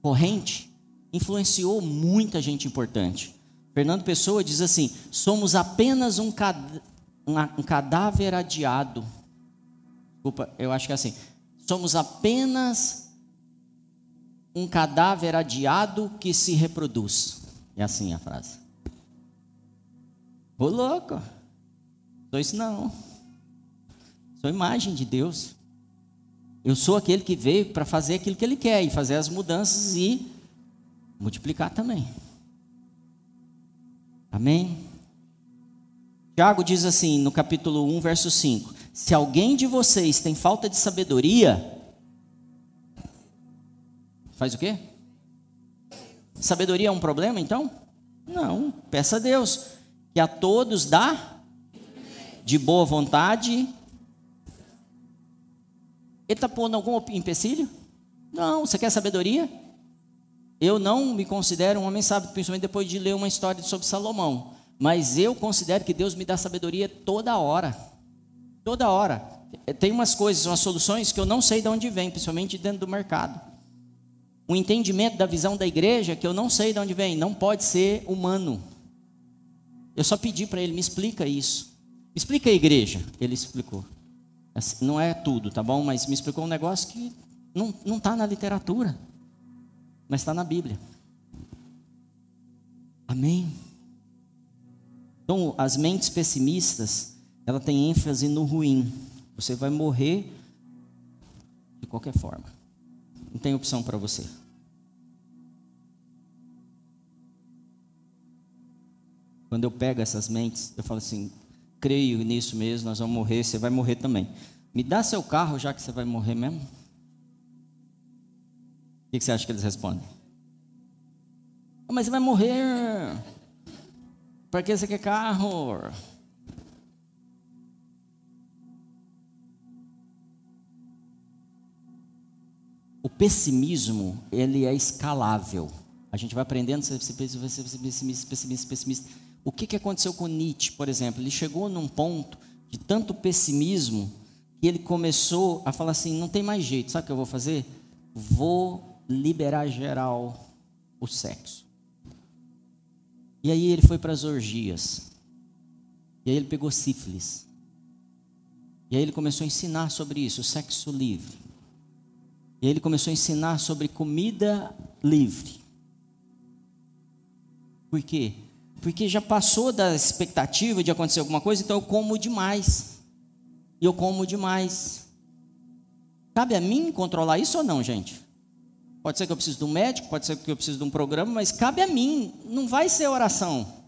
corrente influenciou muita gente importante. Fernando Pessoa diz assim: somos apenas um, cad um cadáver adiado. Desculpa, eu acho que é assim. Somos apenas um cadáver adiado que se reproduz. É assim a frase. Ô louco, sou isso não. Sou imagem de Deus. Eu sou aquele que veio para fazer aquilo que Ele quer e fazer as mudanças e multiplicar também. Amém? Tiago diz assim no capítulo 1, verso 5: Se alguém de vocês tem falta de sabedoria, faz o quê? Sabedoria é um problema, então? Não, peça a Deus que a todos dá de boa vontade. Ele está pondo algum empecilho? Não, você quer sabedoria? Eu não me considero um homem sábio, principalmente depois de ler uma história sobre Salomão. Mas eu considero que Deus me dá sabedoria toda hora. Toda hora. Tem umas coisas, umas soluções que eu não sei de onde vem, principalmente dentro do mercado um entendimento da visão da igreja que eu não sei de onde vem, não pode ser humano. Eu só pedi para ele, me explica isso. Explica a igreja. Ele explicou. Assim, não é tudo, tá bom? Mas me explicou um negócio que não está na literatura, mas está na Bíblia. Amém? Então, as mentes pessimistas, ela tem ênfase no ruim. Você vai morrer de qualquer forma. Não tem opção para você. Quando eu pego essas mentes, eu falo assim: creio nisso mesmo, nós vamos morrer, você vai morrer também. Me dá seu carro já que você vai morrer mesmo? O que você acha que eles respondem? Mas você vai morrer. Para que você quer carro? O pessimismo, ele é escalável. A gente vai aprendendo a ser pessimista, pessimista, pessimista. O que, que aconteceu com Nietzsche, por exemplo? Ele chegou num ponto de tanto pessimismo que ele começou a falar assim: não tem mais jeito, sabe o que eu vou fazer? Vou liberar geral o sexo. E aí ele foi para as orgias. E aí ele pegou sífilis. E aí ele começou a ensinar sobre isso, o sexo livre. E ele começou a ensinar sobre comida livre. Por quê? Porque já passou da expectativa de acontecer alguma coisa, então eu como demais. E eu como demais. Cabe a mim controlar isso ou não, gente? Pode ser que eu precise de um médico, pode ser que eu precise de um programa, mas cabe a mim. Não vai ser oração.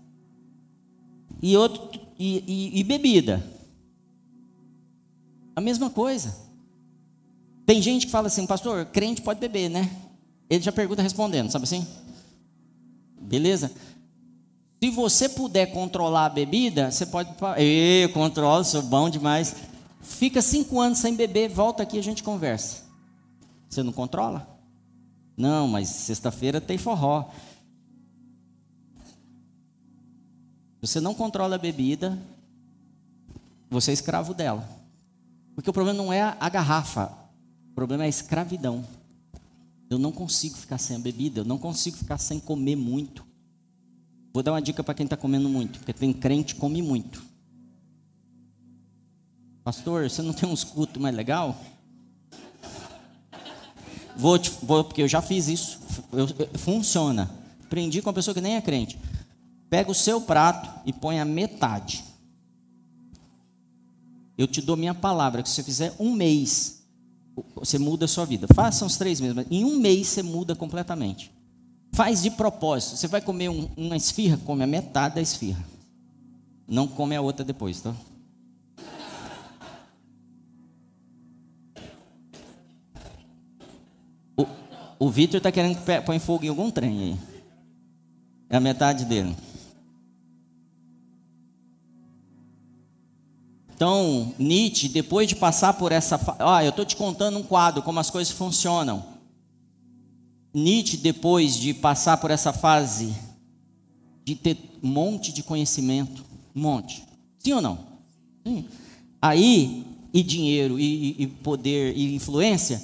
E, outro, e, e, e bebida. A mesma coisa. Tem gente que fala assim, pastor, crente pode beber, né? Ele já pergunta respondendo, sabe assim? Beleza? Se você puder controlar a bebida, você pode. Eu controlo, sou bom demais. Fica cinco anos sem beber, volta aqui e a gente conversa. Você não controla? Não, mas sexta-feira tem forró. Você não controla a bebida, você é escravo dela. Porque o problema não é a garrafa, problema é a escravidão. Eu não consigo ficar sem a bebida, eu não consigo ficar sem comer muito. Vou dar uma dica para quem está comendo muito, porque tem crente que come muito. Pastor, você não tem uns cultos mais legal? Vou, te, vou, porque eu já fiz isso. Eu, funciona. Aprendi com uma pessoa que nem é crente. Pega o seu prato e põe a metade. Eu te dou minha palavra que se você fizer um mês, você muda a sua vida. Faça uns três meses, mas em um mês você muda completamente. Faz de propósito. Você vai comer um, uma esfirra, come a metade da esfirra. Não come a outra depois, tá? O, o Vitor está querendo pôr fogo em algum trem aí. É a metade dele. Então, Nietzsche, depois de passar por essa. Ah, eu estou te contando um quadro, como as coisas funcionam. Nietzsche, depois de passar por essa fase de ter um monte de conhecimento, um monte. Sim ou não? Sim. Aí, e dinheiro, e, e poder, e influência,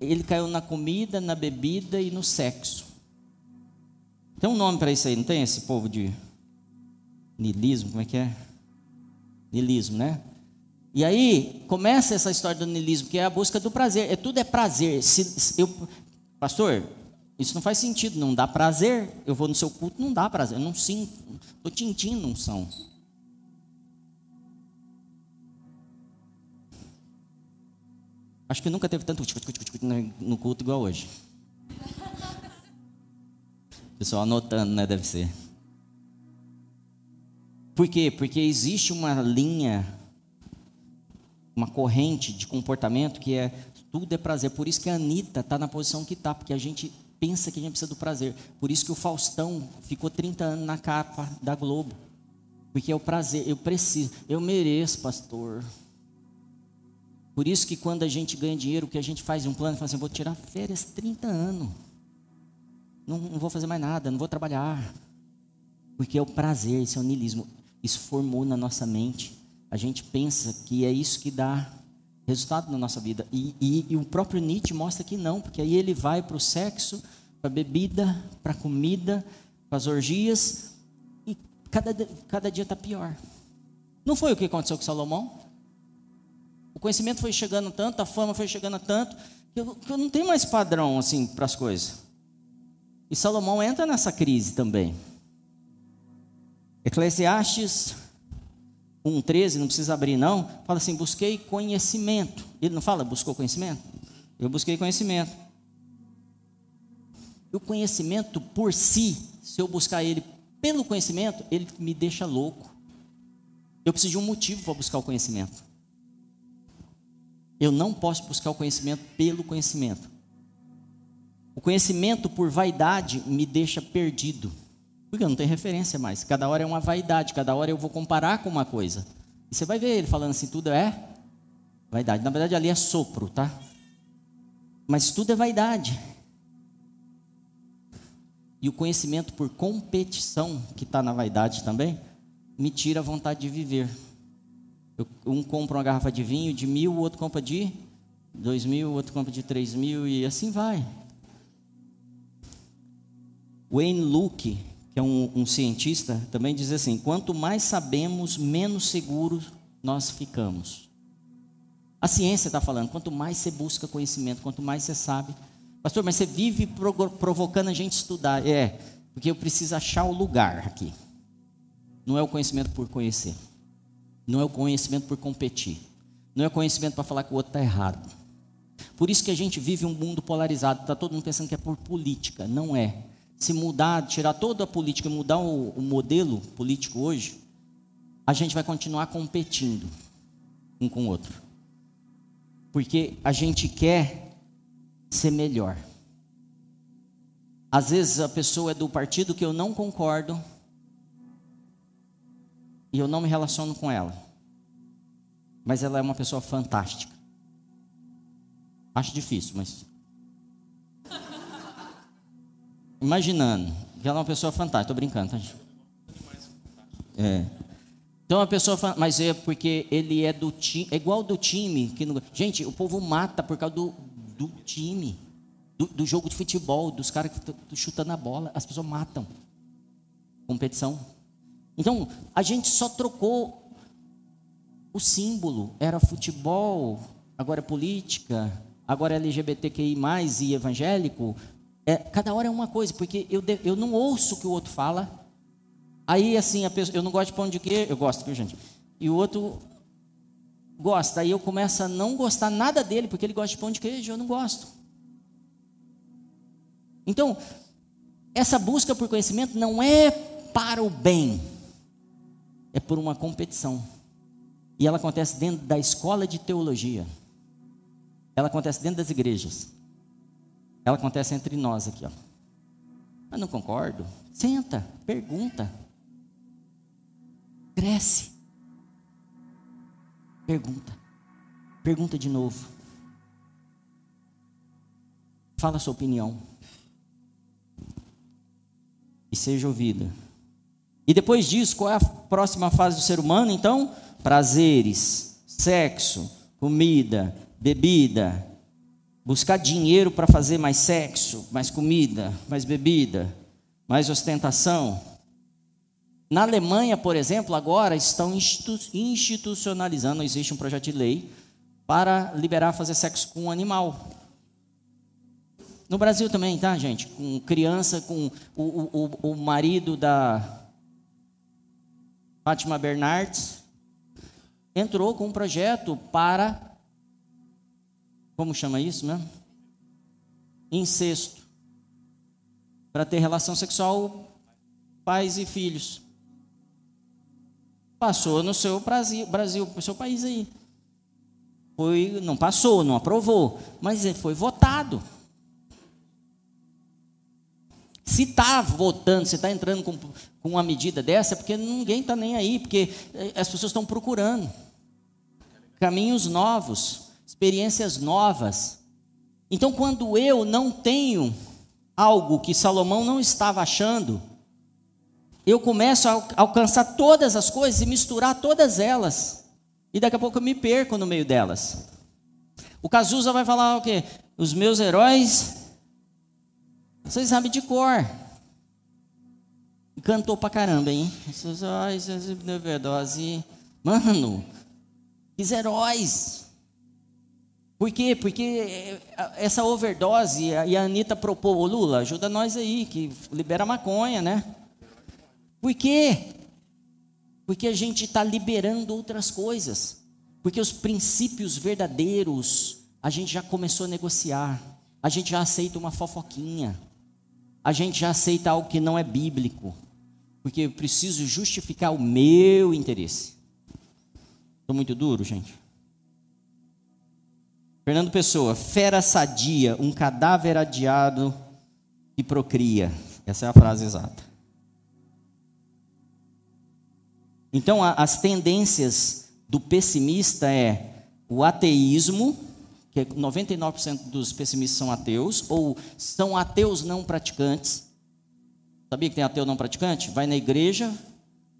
ele caiu na comida, na bebida e no sexo. Tem um nome para isso aí, não tem esse povo de nilismo, como é que é? Nilismo, né? E aí começa essa história do nilismo, que é a busca do prazer. É tudo é prazer. Se, se eu, pastor, isso não faz sentido. Não dá prazer. Eu vou no seu culto, não dá prazer. Eu não sinto. Estou tintindo são. Acho que nunca teve tanto no culto igual hoje. Pessoal anotando, né? Deve ser. Por quê? Porque existe uma linha, uma corrente de comportamento que é tudo é prazer. Por isso que a Anitta está na posição que está, porque a gente pensa que a gente precisa do prazer. Por isso que o Faustão ficou 30 anos na capa da Globo. Porque é o prazer, eu preciso, eu mereço, pastor. Por isso que quando a gente ganha dinheiro, o que a gente faz um plano, fala assim, vou tirar férias 30 anos. Não, não vou fazer mais nada, não vou trabalhar. Porque é o prazer, esse é o niilismo. Isso formou na nossa mente. A gente pensa que é isso que dá resultado na nossa vida. E, e, e o próprio Nietzsche mostra que não, porque aí ele vai para o sexo, para a bebida, para a comida, para as orgias, e cada, cada dia está pior. Não foi o que aconteceu com Salomão? O conhecimento foi chegando tanto, a fama foi chegando tanto, que eu, que eu não tenho mais padrão assim para as coisas. E Salomão entra nessa crise também. Eclesiastes 1,13, não precisa abrir não, fala assim, busquei conhecimento. Ele não fala, buscou conhecimento? Eu busquei conhecimento. E o conhecimento por si, se eu buscar ele pelo conhecimento, ele me deixa louco. Eu preciso de um motivo para buscar o conhecimento. Eu não posso buscar o conhecimento pelo conhecimento. O conhecimento por vaidade me deixa perdido. Porque não tem referência mais. Cada hora é uma vaidade, cada hora eu vou comparar com uma coisa. E você vai ver ele falando assim, tudo é vaidade. Na verdade, ali é sopro, tá? Mas tudo é vaidade. E o conhecimento por competição, que está na vaidade também, me tira a vontade de viver. Eu, um compra uma garrafa de vinho de mil, o outro compra de dois mil, o outro compra de três mil, e assim vai. Wayne Luke, que é um, um cientista, também diz assim: quanto mais sabemos, menos seguros nós ficamos. A ciência está falando, quanto mais você busca conhecimento, quanto mais você sabe. Pastor, mas você vive provocando a gente estudar. É, porque eu preciso achar o lugar aqui. Não é o conhecimento por conhecer. Não é o conhecimento por competir. Não é o conhecimento para falar que o outro está errado. Por isso que a gente vive um mundo polarizado. Está todo mundo pensando que é por política. Não é se mudar, tirar toda a política, mudar o, o modelo político hoje, a gente vai continuar competindo um com o outro. Porque a gente quer ser melhor. Às vezes a pessoa é do partido que eu não concordo e eu não me relaciono com ela. Mas ela é uma pessoa fantástica. Acho difícil, mas imaginando que ela é uma pessoa fantástica, estou brincando, tá? É. Então a pessoa fala, mas é porque ele é do time, é igual do time. Que não, gente, o povo mata por causa do, do time, do, do jogo de futebol, dos caras que estão chutando a bola. As pessoas matam. Competição. Então, a gente só trocou o símbolo. Era futebol, agora é política, agora é LGBTQI, e evangélico. É, cada hora é uma coisa, porque eu, eu não ouço o que o outro fala Aí, assim, pessoa, eu não gosto de pão de queijo, eu gosto, viu, gente? E o outro gosta. Aí eu começo a não gostar nada dele, porque ele gosta de pão de queijo, eu não gosto. Então, essa busca por conhecimento não é para o bem, é por uma competição. E ela acontece dentro da escola de teologia. Ela acontece dentro das igrejas. Ela acontece entre nós aqui, ó. Mas não concordo. Senta, pergunta. Cresce. Pergunta. Pergunta de novo. Fala a sua opinião. E seja ouvida. E depois disso, qual é a próxima fase do ser humano? Então, prazeres, sexo, comida, bebida, buscar dinheiro para fazer mais sexo, mais comida, mais bebida, mais ostentação. Na Alemanha, por exemplo, agora estão institucionalizando, existe um projeto de lei para liberar fazer sexo com um animal. No Brasil também, tá, gente? Com criança, com o, o, o marido da Fátima Bernardes, entrou com um projeto para. Como chama isso mesmo? Incesto. Para ter relação sexual, pais e filhos. Passou no seu Brasil, Brasil no seu país aí. Foi, não passou, não aprovou, mas foi votado. Se está votando, se está entrando com, com uma medida dessa, é porque ninguém está nem aí, porque eh, as pessoas estão procurando caminhos novos, experiências novas. Então, quando eu não tenho algo que Salomão não estava achando, eu começo a alcançar todas as coisas e misturar todas elas. E daqui a pouco eu me perco no meio delas. O Cazuza vai falar o quê? Os meus heróis, vocês sabem de cor. Cantou pra caramba, hein? Esses heróis. Mano, os heróis. Por quê? Porque essa overdose, e a Anitta propôs, Lula, ajuda nós aí, que libera maconha, né? Por quê? Porque a gente está liberando outras coisas. Porque os princípios verdadeiros a gente já começou a negociar. A gente já aceita uma fofoquinha. A gente já aceita algo que não é bíblico. Porque eu preciso justificar o meu interesse. Estou muito duro, gente? Fernando Pessoa, fera sadia, um cadáver adiado que procria. Essa é a frase exata. Então, as tendências do pessimista é o ateísmo, que 99% dos pessimistas são ateus, ou são ateus não praticantes. Sabia que tem ateu não praticante? Vai na igreja,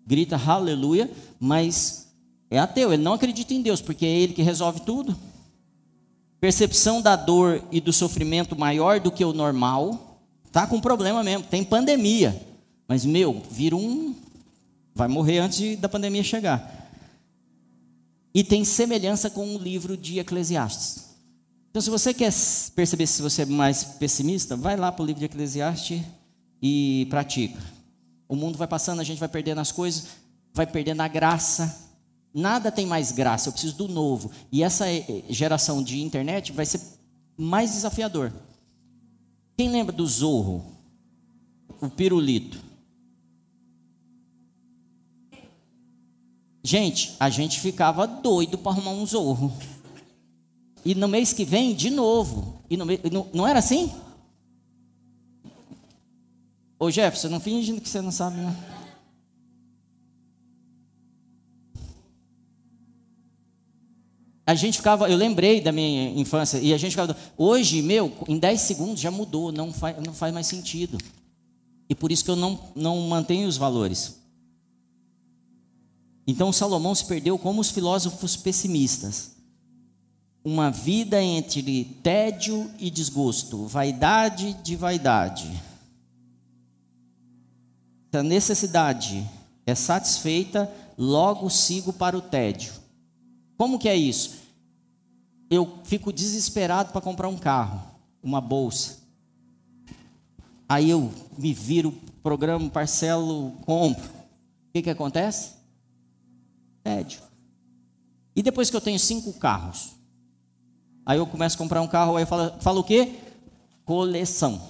grita aleluia, mas é ateu, ele não acredita em Deus, porque é ele que resolve tudo. Percepção da dor e do sofrimento maior do que o normal, tá com problema mesmo, tem pandemia. Mas meu, vira um Vai morrer antes da pandemia chegar. E tem semelhança com o livro de Eclesiastes. Então, se você quer perceber se você é mais pessimista, vai lá para o livro de Eclesiastes e pratica. O mundo vai passando, a gente vai perdendo as coisas, vai perdendo a graça. Nada tem mais graça, eu preciso do novo. E essa eh, eh, geração de internet vai ser mais desafiador. Quem lembra do Zorro? O pirulito. Gente, a gente ficava doido para arrumar um zorro. E no mês que vem, de novo. E no, não, não era assim? Ô Jefferson, não finge que você não sabe, não. A gente ficava, eu lembrei da minha infância, e a gente ficava, hoje, meu, em 10 segundos já mudou, não faz, não faz mais sentido. E por isso que eu não, não mantenho os valores. Então Salomão se perdeu como os filósofos pessimistas. Uma vida entre tédio e desgosto, vaidade de vaidade. Se a necessidade é satisfeita, logo sigo para o tédio. Como que é isso? Eu fico desesperado para comprar um carro, uma bolsa. Aí eu me viro, programa, parcelo, compro. O que, que acontece? Tédio. E depois que eu tenho cinco carros, aí eu começo a comprar um carro, aí eu falo, falo o quê? Coleção.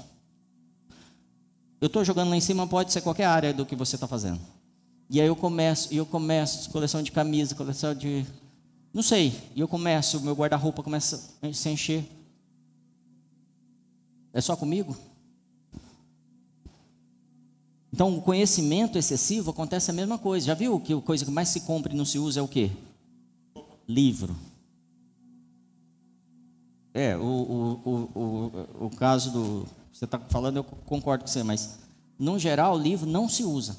Eu estou jogando lá em cima, pode ser qualquer área do que você está fazendo. E aí eu começo, e eu começo, coleção de camisa, coleção de. Não sei. E eu começo, meu guarda-roupa começa a se encher. É só comigo? Então, o conhecimento excessivo acontece a mesma coisa. Já viu que a coisa que mais se compra e não se usa é o quê? Livro. É, o, o, o, o, caso do. Você está falando, eu concordo com você, mas, no geral, o livro não se usa.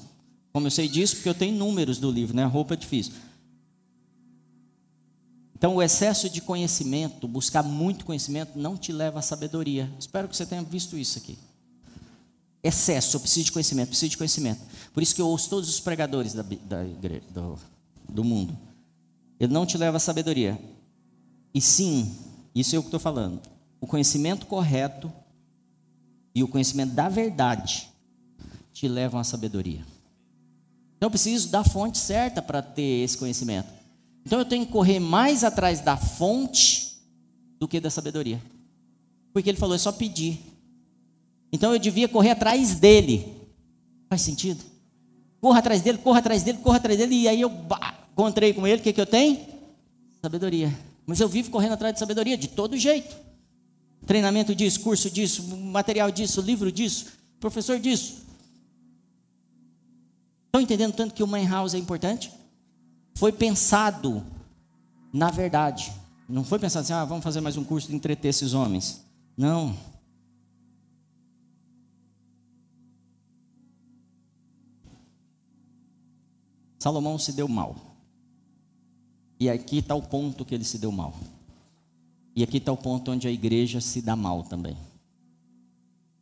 Como eu sei disso, porque eu tenho números do livro, né? Roupa é difícil. Então, o excesso de conhecimento, buscar muito conhecimento, não te leva à sabedoria. Espero que você tenha visto isso aqui excesso, eu preciso de conhecimento, preciso de conhecimento. Por isso que eu ouço todos os pregadores da, da do, do mundo. Ele não te leva à sabedoria. E sim, isso é o que estou falando. O conhecimento correto e o conhecimento da verdade te levam à sabedoria. Então eu preciso da fonte certa para ter esse conhecimento. Então eu tenho que correr mais atrás da fonte do que da sabedoria. Porque ele falou, é só pedir. Então eu devia correr atrás dele. Faz sentido? Corra atrás dele, corra atrás dele, corra atrás dele. E aí eu bah, encontrei com ele. O que, que eu tenho? Sabedoria. Mas eu vivo correndo atrás de sabedoria de todo jeito. Treinamento disso, curso disso, material disso, livro disso, professor disso. Estão entendendo tanto que o Man House é importante? Foi pensado na verdade. Não foi pensado assim, ah, vamos fazer mais um curso de entreter esses homens. Não. Salomão se deu mal. E aqui está o ponto que ele se deu mal. E aqui está o ponto onde a igreja se dá mal também.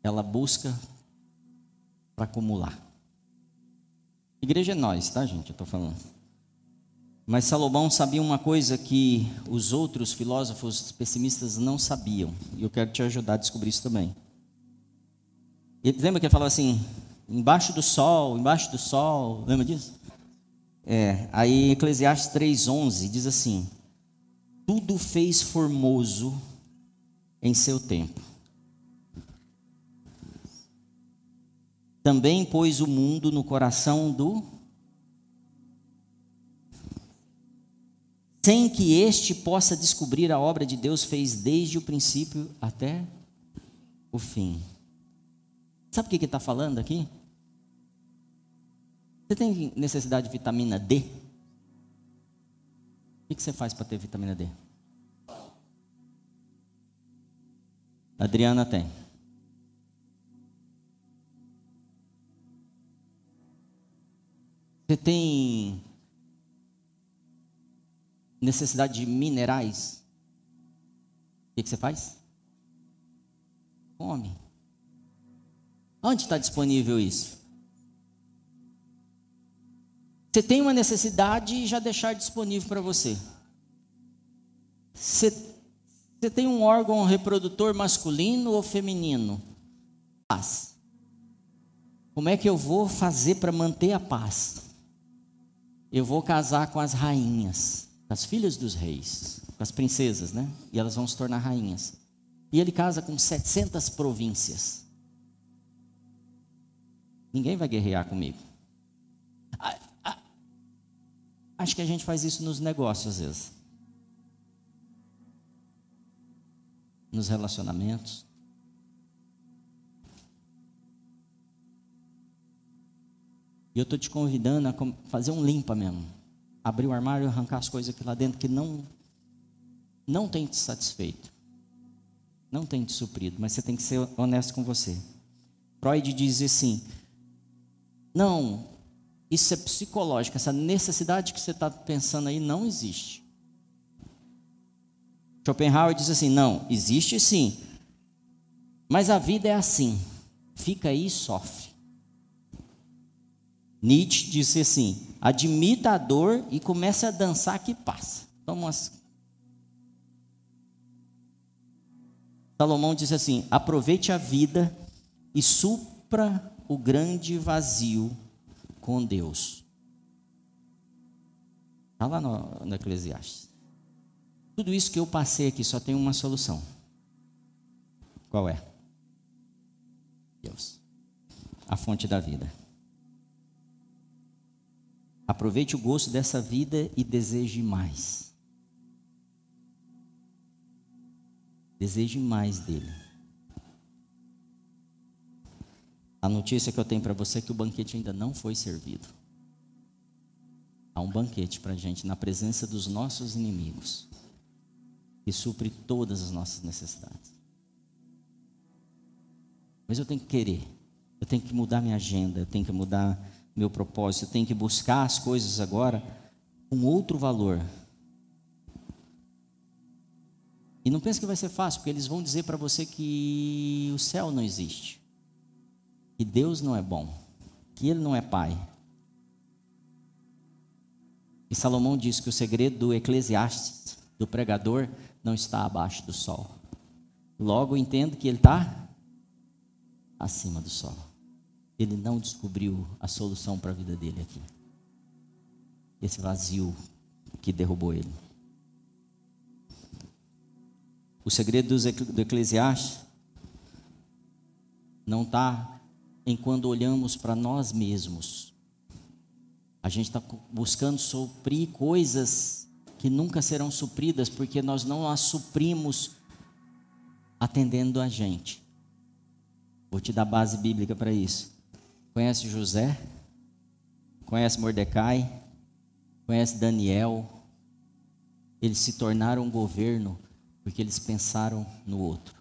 Ela busca para acumular. Igreja é nós, tá, gente? Eu estou falando. Mas Salomão sabia uma coisa que os outros filósofos pessimistas não sabiam. E eu quero te ajudar a descobrir isso também. Ele, lembra que ele falava assim: embaixo do sol, embaixo do sol. Lembra disso? É, aí Eclesiastes 3:11 diz assim: Tudo fez formoso em seu tempo. Também pôs o mundo no coração do sem que este possa descobrir a obra de Deus fez desde o princípio até o fim. Sabe o que está falando aqui? Você tem necessidade de vitamina D? O que você faz para ter vitamina D? Adriana tem. Você tem necessidade de minerais? O que você faz? Come. Onde está disponível isso? Você tem uma necessidade e já deixar disponível para você. Você, você tem um órgão reprodutor masculino ou feminino? Paz. Como é que eu vou fazer para manter a paz? Eu vou casar com as rainhas, com as filhas dos reis, com as princesas, né? E elas vão se tornar rainhas. E ele casa com 700 províncias. Ninguém vai guerrear comigo. Acho que a gente faz isso nos negócios às vezes. Nos relacionamentos. E eu estou te convidando a fazer um limpa mesmo. Abrir o armário e arrancar as coisas aqui lá dentro que não, não tem te satisfeito. Não tem te suprido, mas você tem que ser honesto com você. Freud diz assim: não, Isso é psicológico, essa necessidade que você está pensando aí não existe. Schopenhauer diz assim: não, existe sim, mas a vida é assim, fica aí e sofre. Nietzsche disse assim: admita a dor e comece a dançar que passa. Toma umas... Salomão diz assim: aproveite a vida e supra o grande vazio com Deus. Está lá no, no Eclesiastes. Tudo isso que eu passei aqui só tem uma solução. Qual é? Deus. A fonte da vida. Aproveite o gosto dessa vida e deseje mais. Deseje mais dele. A notícia que eu tenho para você é que o banquete ainda não foi servido. Há um banquete para a gente na presença dos nossos inimigos, que supre todas as nossas necessidades. Mas eu tenho que querer, eu tenho que mudar minha agenda, eu tenho que mudar meu propósito, eu tenho que buscar as coisas agora com outro valor. E não pense que vai ser fácil, porque eles vão dizer para você que o céu não existe, que Deus não é bom, que Ele não é Pai. E Salomão diz que o segredo do Eclesiastes, do pregador, não está abaixo do sol. Logo entendo que ele está acima do sol ele não descobriu a solução para a vida dele aqui. Esse vazio que derrubou ele. O segredo do Eclesiastes não está em quando olhamos para nós mesmos. A gente está buscando suprir coisas que nunca serão supridas porque nós não as suprimos atendendo a gente. Vou te dar base bíblica para isso. Conhece José? Conhece Mordecai? Conhece Daniel? Eles se tornaram um governo porque eles pensaram no outro.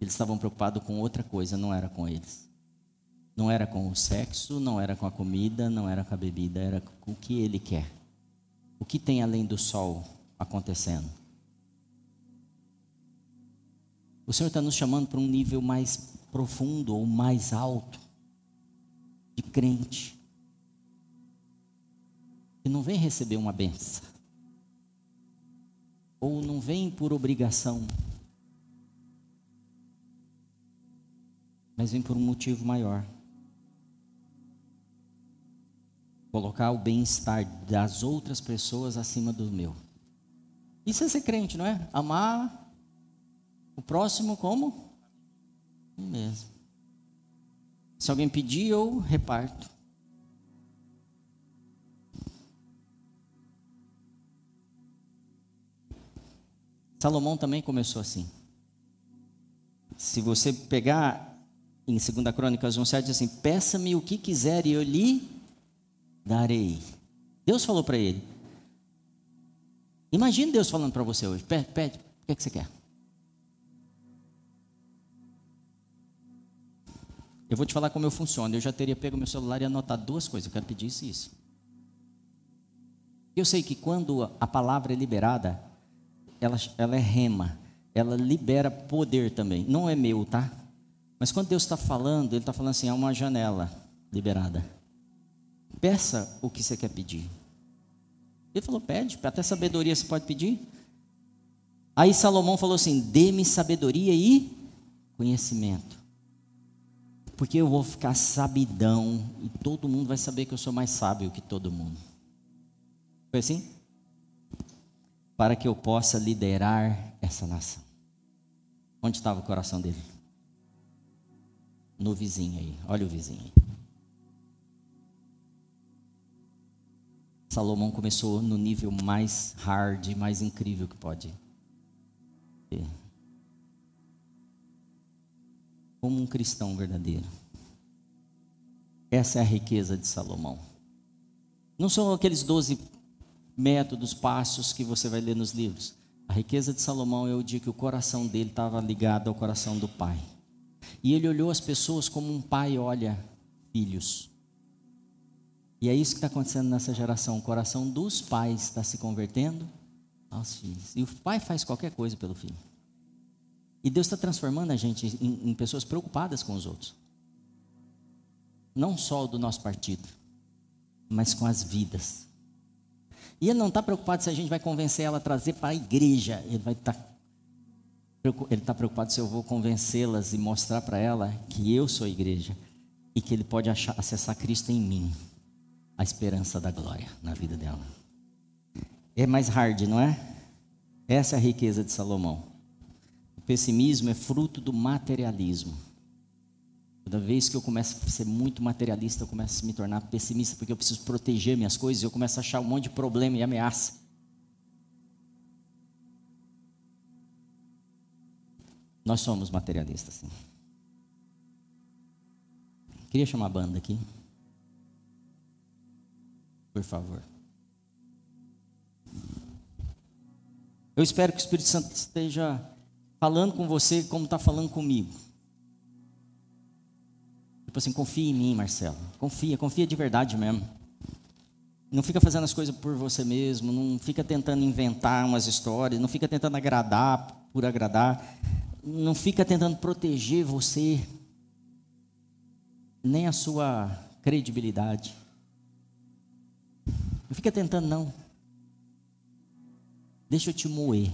Eles estavam preocupados com outra coisa, não era com eles. Não era com o sexo, não era com a comida, não era com a bebida, era com o que ele quer. O que tem além do sol acontecendo? O Senhor está nos chamando para um nível mais profundo ou mais alto de crente. Que não vem receber uma benção. Ou não vem por obrigação. Mas vem por um motivo maior. Colocar o bem-estar das outras pessoas acima do meu. Isso é ser crente, não é? Amar o próximo como? Mesmo. Se alguém pedir, eu reparto. Salomão também começou assim. Se você pegar em 2 Crônicas 1,7 diz assim: Peça-me o que quiser e eu lhe darei. Deus falou para ele. Imagine Deus falando para você hoje: Pede, pede, o que, é que você quer? Eu vou te falar como eu funciono. Eu já teria pego meu celular e anotado duas coisas. Eu quero pedir isso e isso. Eu sei que quando a palavra é liberada, ela, ela é rema. Ela libera poder também. Não é meu, tá? Mas quando Deus está falando, Ele está falando assim: há uma janela liberada. Peça o que você quer pedir. Ele falou: pede, até sabedoria você pode pedir. Aí Salomão falou assim: dê-me sabedoria e conhecimento porque eu vou ficar sabidão e todo mundo vai saber que eu sou mais sábio que todo mundo. Foi assim? Para que eu possa liderar essa nação. Onde estava o coração dele? No vizinho aí. Olha o vizinho aí. Salomão começou no nível mais hard, mais incrível que pode ter como um cristão verdadeiro. Essa é a riqueza de Salomão. Não são aqueles doze métodos, passos que você vai ler nos livros. A riqueza de Salomão é o dia que o coração dele estava ligado ao coração do Pai. E ele olhou as pessoas como um pai olha filhos. E é isso que está acontecendo nessa geração. O coração dos pais está se convertendo aos filhos. E o pai faz qualquer coisa pelo filho. E Deus está transformando a gente em, em pessoas preocupadas com os outros. Não só do nosso partido, mas com as vidas. E Ele não está preocupado se a gente vai convencer ela a trazer para a igreja. Ele. Tá, está preocupado se eu vou convencê-las e mostrar para ela que eu sou a igreja e que Ele pode achar, acessar Cristo em mim, a esperança da glória na vida dela. É mais hard, não é? Essa é a riqueza de Salomão. Pessimismo é fruto do materialismo. Toda vez que eu começo a ser muito materialista, eu começo a me tornar pessimista, porque eu preciso proteger minhas coisas, eu começo a achar um monte de problema e ameaça. Nós somos materialistas, sim. Queria chamar a banda aqui. Por favor. Eu espero que o Espírito Santo esteja falando com você como está falando comigo. Tipo assim, confia em mim, Marcelo. Confia, confia de verdade mesmo. Não fica fazendo as coisas por você mesmo, não fica tentando inventar umas histórias, não fica tentando agradar por agradar, não fica tentando proteger você, nem a sua credibilidade. Não fica tentando, não. Deixa eu te moer.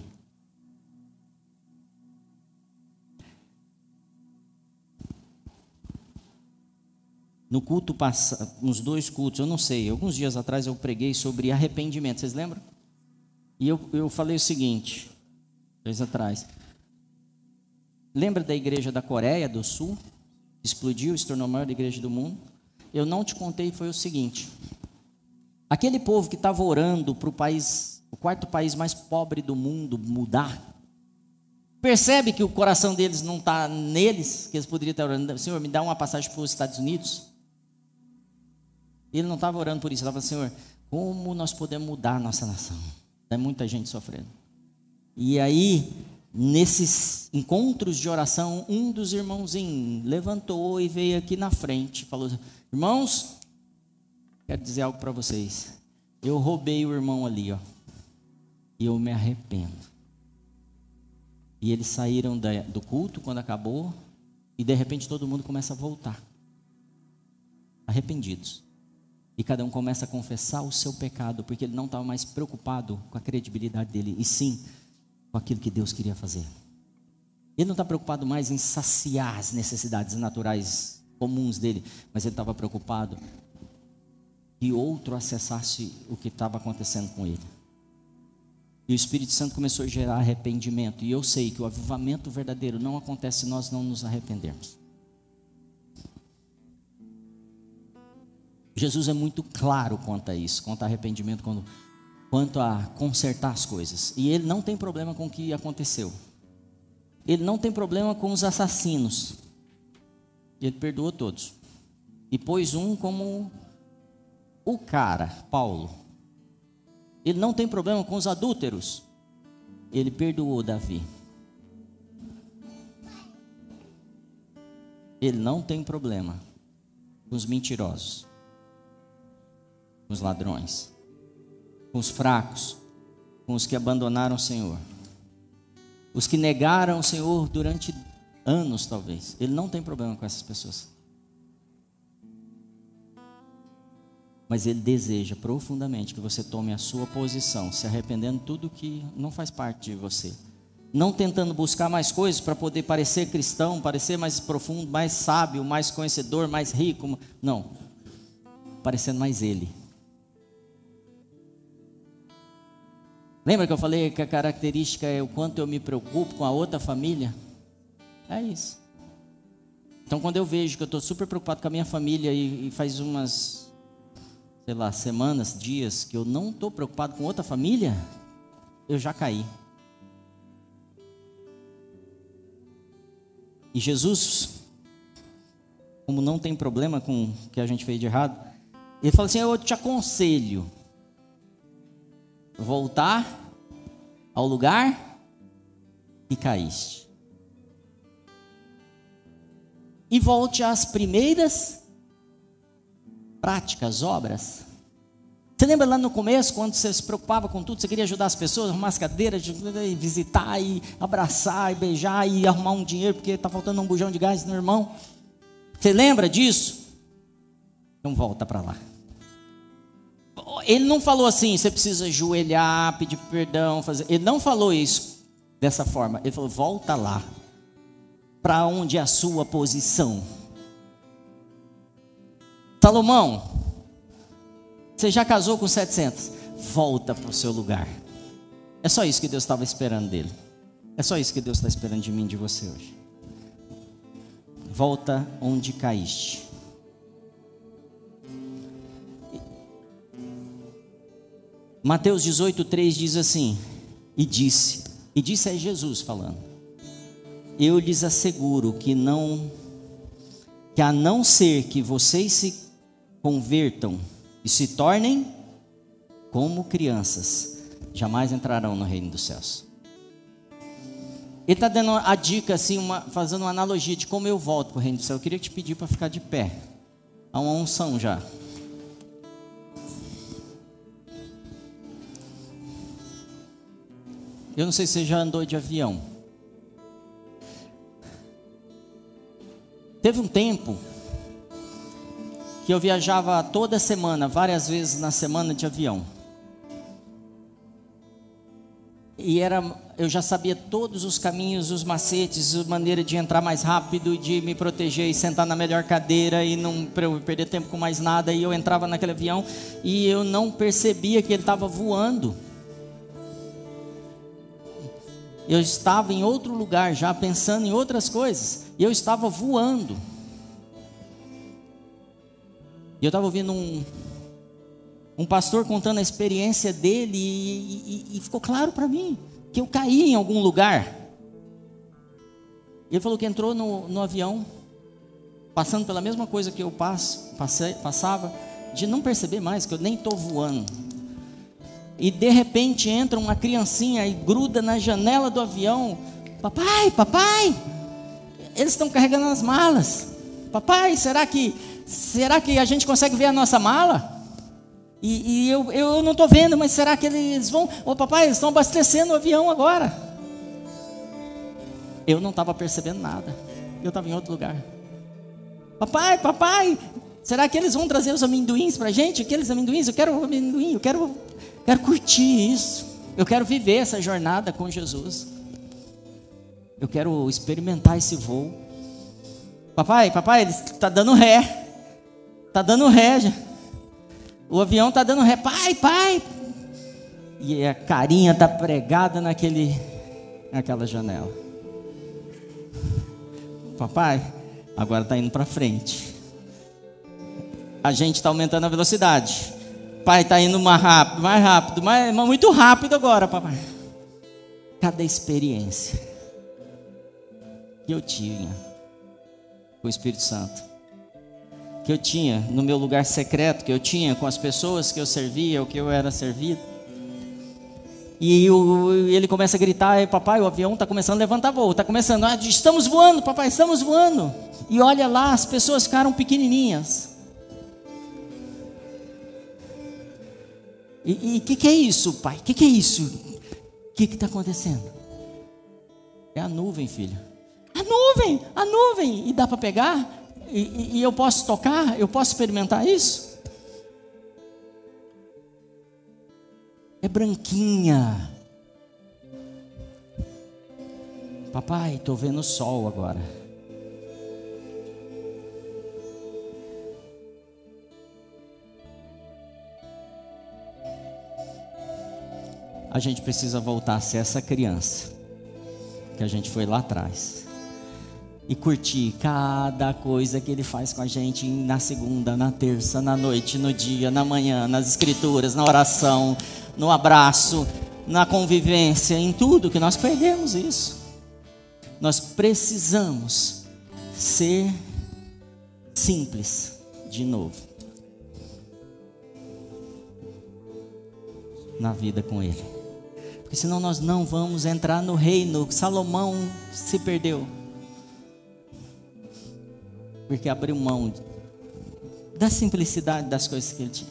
No culto passado, nos dois cultos, eu não sei, alguns dias atrás eu preguei sobre arrependimento, vocês lembram? E eu, eu falei o seguinte, dois atrás. Lembra da igreja da Coreia do Sul? Explodiu, se tornou a maior igreja do mundo. Eu não te contei, foi o seguinte: aquele povo que estava orando para o país o quarto país mais pobre do mundo, mudar. Percebe que o coração deles não está neles, que eles poderiam estar orando, Senhor, me dá uma passagem para os Estados Unidos. Ele não estava orando por isso, ele estava, Senhor, como nós podemos mudar a nossa nação? Tem muita gente sofrendo. E aí, nesses encontros de oração, um dos irmãozinhos levantou e veio aqui na frente, falou: Irmãos, quero dizer algo para vocês. Eu roubei o irmão ali, ó e eu me arrependo. E eles saíram do culto quando acabou, e de repente todo mundo começa a voltar, arrependidos. E cada um começa a confessar o seu pecado, porque ele não estava mais preocupado com a credibilidade dele, e sim com aquilo que Deus queria fazer. Ele não está preocupado mais em saciar as necessidades naturais comuns dele, mas ele estava preocupado que outro acessasse o que estava acontecendo com ele. E o Espírito Santo começou a gerar arrependimento. E eu sei que o avivamento verdadeiro não acontece se nós não nos arrependermos. Jesus é muito claro quanto a isso, quanto a arrependimento, quando, quanto a consertar as coisas. E ele não tem problema com o que aconteceu. Ele não tem problema com os assassinos. Ele perdoou todos. E pôs um como o cara, Paulo. Ele não tem problema com os adúlteros. Ele perdoou Davi. Ele não tem problema com os mentirosos, os ladrões, com os fracos, com os que abandonaram o Senhor, os que negaram o Senhor durante anos, talvez. Ele não tem problema com essas pessoas. mas ele deseja profundamente que você tome a sua posição, se arrependendo de tudo que não faz parte de você. Não tentando buscar mais coisas para poder parecer cristão, parecer mais profundo, mais sábio, mais conhecedor, mais rico. Não. Parecendo mais ele. Lembra que eu falei que a característica é o quanto eu me preocupo com a outra família? É isso. Então, quando eu vejo que eu estou super preocupado com a minha família e, e faz umas sei lá, semanas, dias que eu não estou preocupado com outra família, eu já caí. E Jesus, como não tem problema com o que a gente fez de errado, ele fala assim: Eu te aconselho voltar ao lugar que caíste. e volte às primeiras práticas, obras. Você lembra lá no começo, quando você se preocupava com tudo, você queria ajudar as pessoas, arrumar as cadeiras, visitar e abraçar e beijar e arrumar um dinheiro porque está faltando um bujão de gás no irmão? Você lembra disso? Então volta para lá. Ele não falou assim, você precisa ajoelhar, pedir perdão, fazer. Ele não falou isso dessa forma. Ele falou, volta lá. Para onde é a sua posição? Salomão, você já casou com 700? Volta para o seu lugar. É só isso que Deus estava esperando dele. É só isso que Deus está esperando de mim, de você hoje. Volta onde caíste. Mateus 18,3 diz assim: E disse, e disse é Jesus falando: Eu lhes asseguro que não, que a não ser que vocês se convertam e se tornem como crianças, jamais entrarão no reino dos céus. Ele está dando a dica, assim, uma, fazendo uma analogia de como eu volto para o reino do céu. Eu queria te pedir para ficar de pé. Há uma unção já. Eu não sei se você já andou de avião. Teve um tempo que eu viajava toda semana, várias vezes na semana de avião. E era, eu já sabia todos os caminhos, os macetes, a maneira de entrar mais rápido, de me proteger e sentar na melhor cadeira e não perder tempo com mais nada. E eu entrava naquele avião e eu não percebia que ele estava voando. Eu estava em outro lugar já pensando em outras coisas. E eu estava voando. E eu estava ouvindo um, um pastor contando a experiência dele e, e, e ficou claro para mim que eu caí em algum lugar. Ele falou que entrou no, no avião, passando pela mesma coisa que eu passo, passei, passava, de não perceber mais que eu nem estou voando e de repente entra uma criancinha e gruda na janela do avião. Papai, papai, eles estão carregando as malas. Papai, será que será que a gente consegue ver a nossa mala? E, e eu, eu não estou vendo, mas será que eles vão? Ô oh, papai, eles estão abastecendo o avião agora. Eu não estava percebendo nada. Eu estava em outro lugar. Papai, papai, será que eles vão trazer os amendoins para a gente? Aqueles amendoins, eu quero amendoim, eu quero Quero curtir isso. Eu quero viver essa jornada com Jesus. Eu quero experimentar esse voo. Papai, papai, ele está dando ré. Está dando ré. Já. O avião está dando ré. Pai, pai. E a carinha está pregada naquele, naquela janela. Papai, agora está indo para frente. A gente está aumentando a velocidade. Pai, está indo mais rápido, mais rápido, mais, muito rápido agora, papai. Cada experiência que eu tinha com o Espírito Santo, que eu tinha no meu lugar secreto, que eu tinha com as pessoas que eu servia, o que eu era servido. E ele começa a gritar, papai, o avião está começando a levantar voo, está começando, ah, estamos voando, papai, estamos voando. E olha lá, as pessoas ficaram pequenininhas. E o que, que, é isso, pai? O que, que, é isso? O que está acontecendo? É a nuvem, filho. A nuvem, a nuvem. E dá para pegar? E, e, e eu posso tocar? Eu posso experimentar isso? É branquinha. Papai, estou vendo o sol agora. A gente precisa voltar a ser essa criança que a gente foi lá atrás. E curtir cada coisa que ele faz com a gente na segunda, na terça, na noite, no dia, na manhã, nas escrituras, na oração, no abraço, na convivência, em tudo que nós perdemos isso. Nós precisamos ser simples de novo. Na vida com Ele porque senão nós não vamos entrar no reino. Salomão se perdeu. Porque abriu mão da simplicidade das coisas que ele tinha.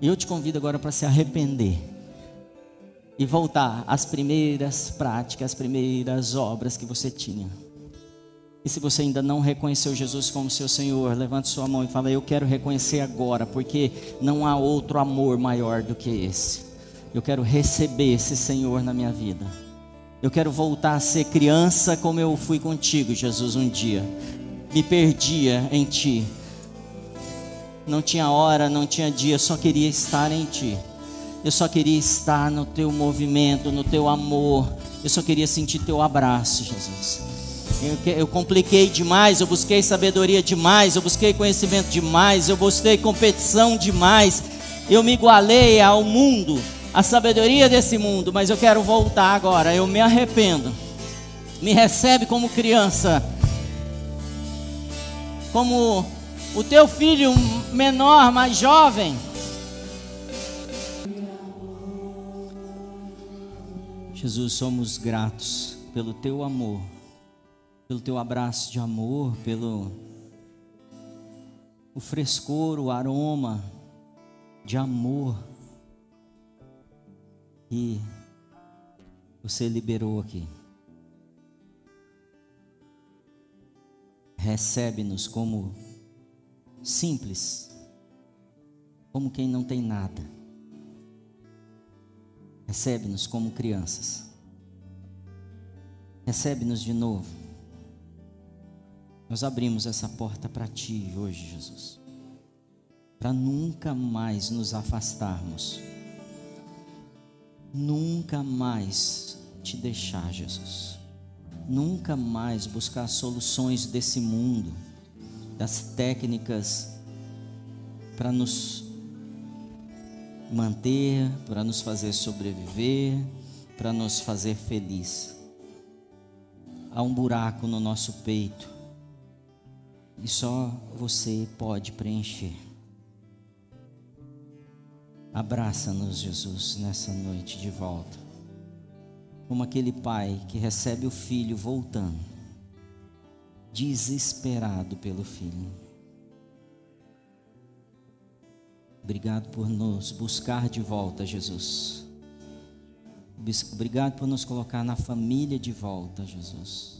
E eu te convido agora para se arrepender e voltar às primeiras práticas, às primeiras obras que você tinha. E se você ainda não reconheceu Jesus como seu Senhor, levante sua mão e fala: Eu quero reconhecer agora, porque não há outro amor maior do que esse. Eu quero receber esse Senhor na minha vida. Eu quero voltar a ser criança como eu fui contigo, Jesus, um dia. Me perdia em Ti. Não tinha hora, não tinha dia, só queria estar em Ti. Eu só queria estar no Teu movimento, no Teu amor. Eu só queria sentir Teu abraço, Jesus. Eu, compliquei demais, eu busquei sabedoria demais, eu busquei conhecimento demais, eu busquei competição demais. Eu me igualei ao mundo, à sabedoria desse mundo, mas eu quero voltar agora. Eu me arrependo. Me recebe como criança, como o teu filho menor, mais jovem. Jesus, somos gratos pelo teu amor pelo teu abraço de amor, pelo o frescor, o aroma de amor que você liberou aqui. Recebe-nos como simples, como quem não tem nada. Recebe-nos como crianças. Recebe-nos de novo nós abrimos essa porta para Ti hoje, Jesus, para nunca mais nos afastarmos, nunca mais te deixar, Jesus, nunca mais buscar soluções desse mundo, das técnicas para nos manter, para nos fazer sobreviver, para nos fazer feliz. Há um buraco no nosso peito e só você pode preencher. Abraça-nos, Jesus, nessa noite de volta. Como aquele pai que recebe o filho voltando, desesperado pelo filho. Obrigado por nos buscar de volta, Jesus. Obrigado por nos colocar na família de volta, Jesus.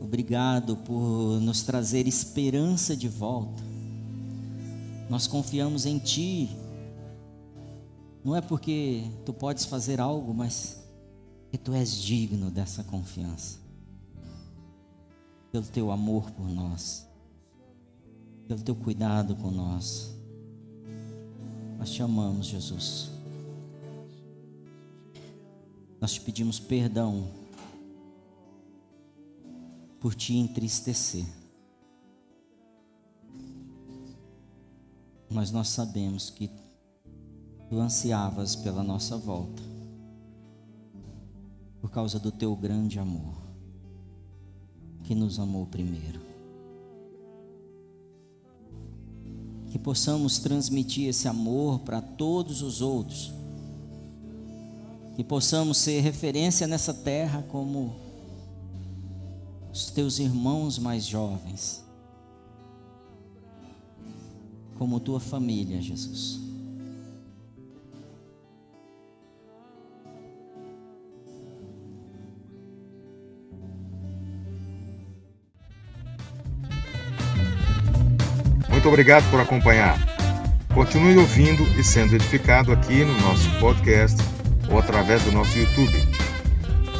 Obrigado por nos trazer esperança de volta. Nós confiamos em Ti. Não é porque Tu podes fazer algo, mas que Tu és digno dessa confiança. Pelo Teu amor por nós, pelo Teu cuidado com nós. Nós te amamos, Jesus. Nós te pedimos perdão por te entristecer. Mas nós sabemos que tu ansiavas pela nossa volta, por causa do teu grande amor, que nos amou primeiro. Que possamos transmitir esse amor para todos os outros, que possamos ser referência nessa terra como os teus irmãos mais jovens, como tua família, Jesus. Muito obrigado por acompanhar. Continue ouvindo e sendo edificado aqui no nosso podcast ou através do nosso YouTube.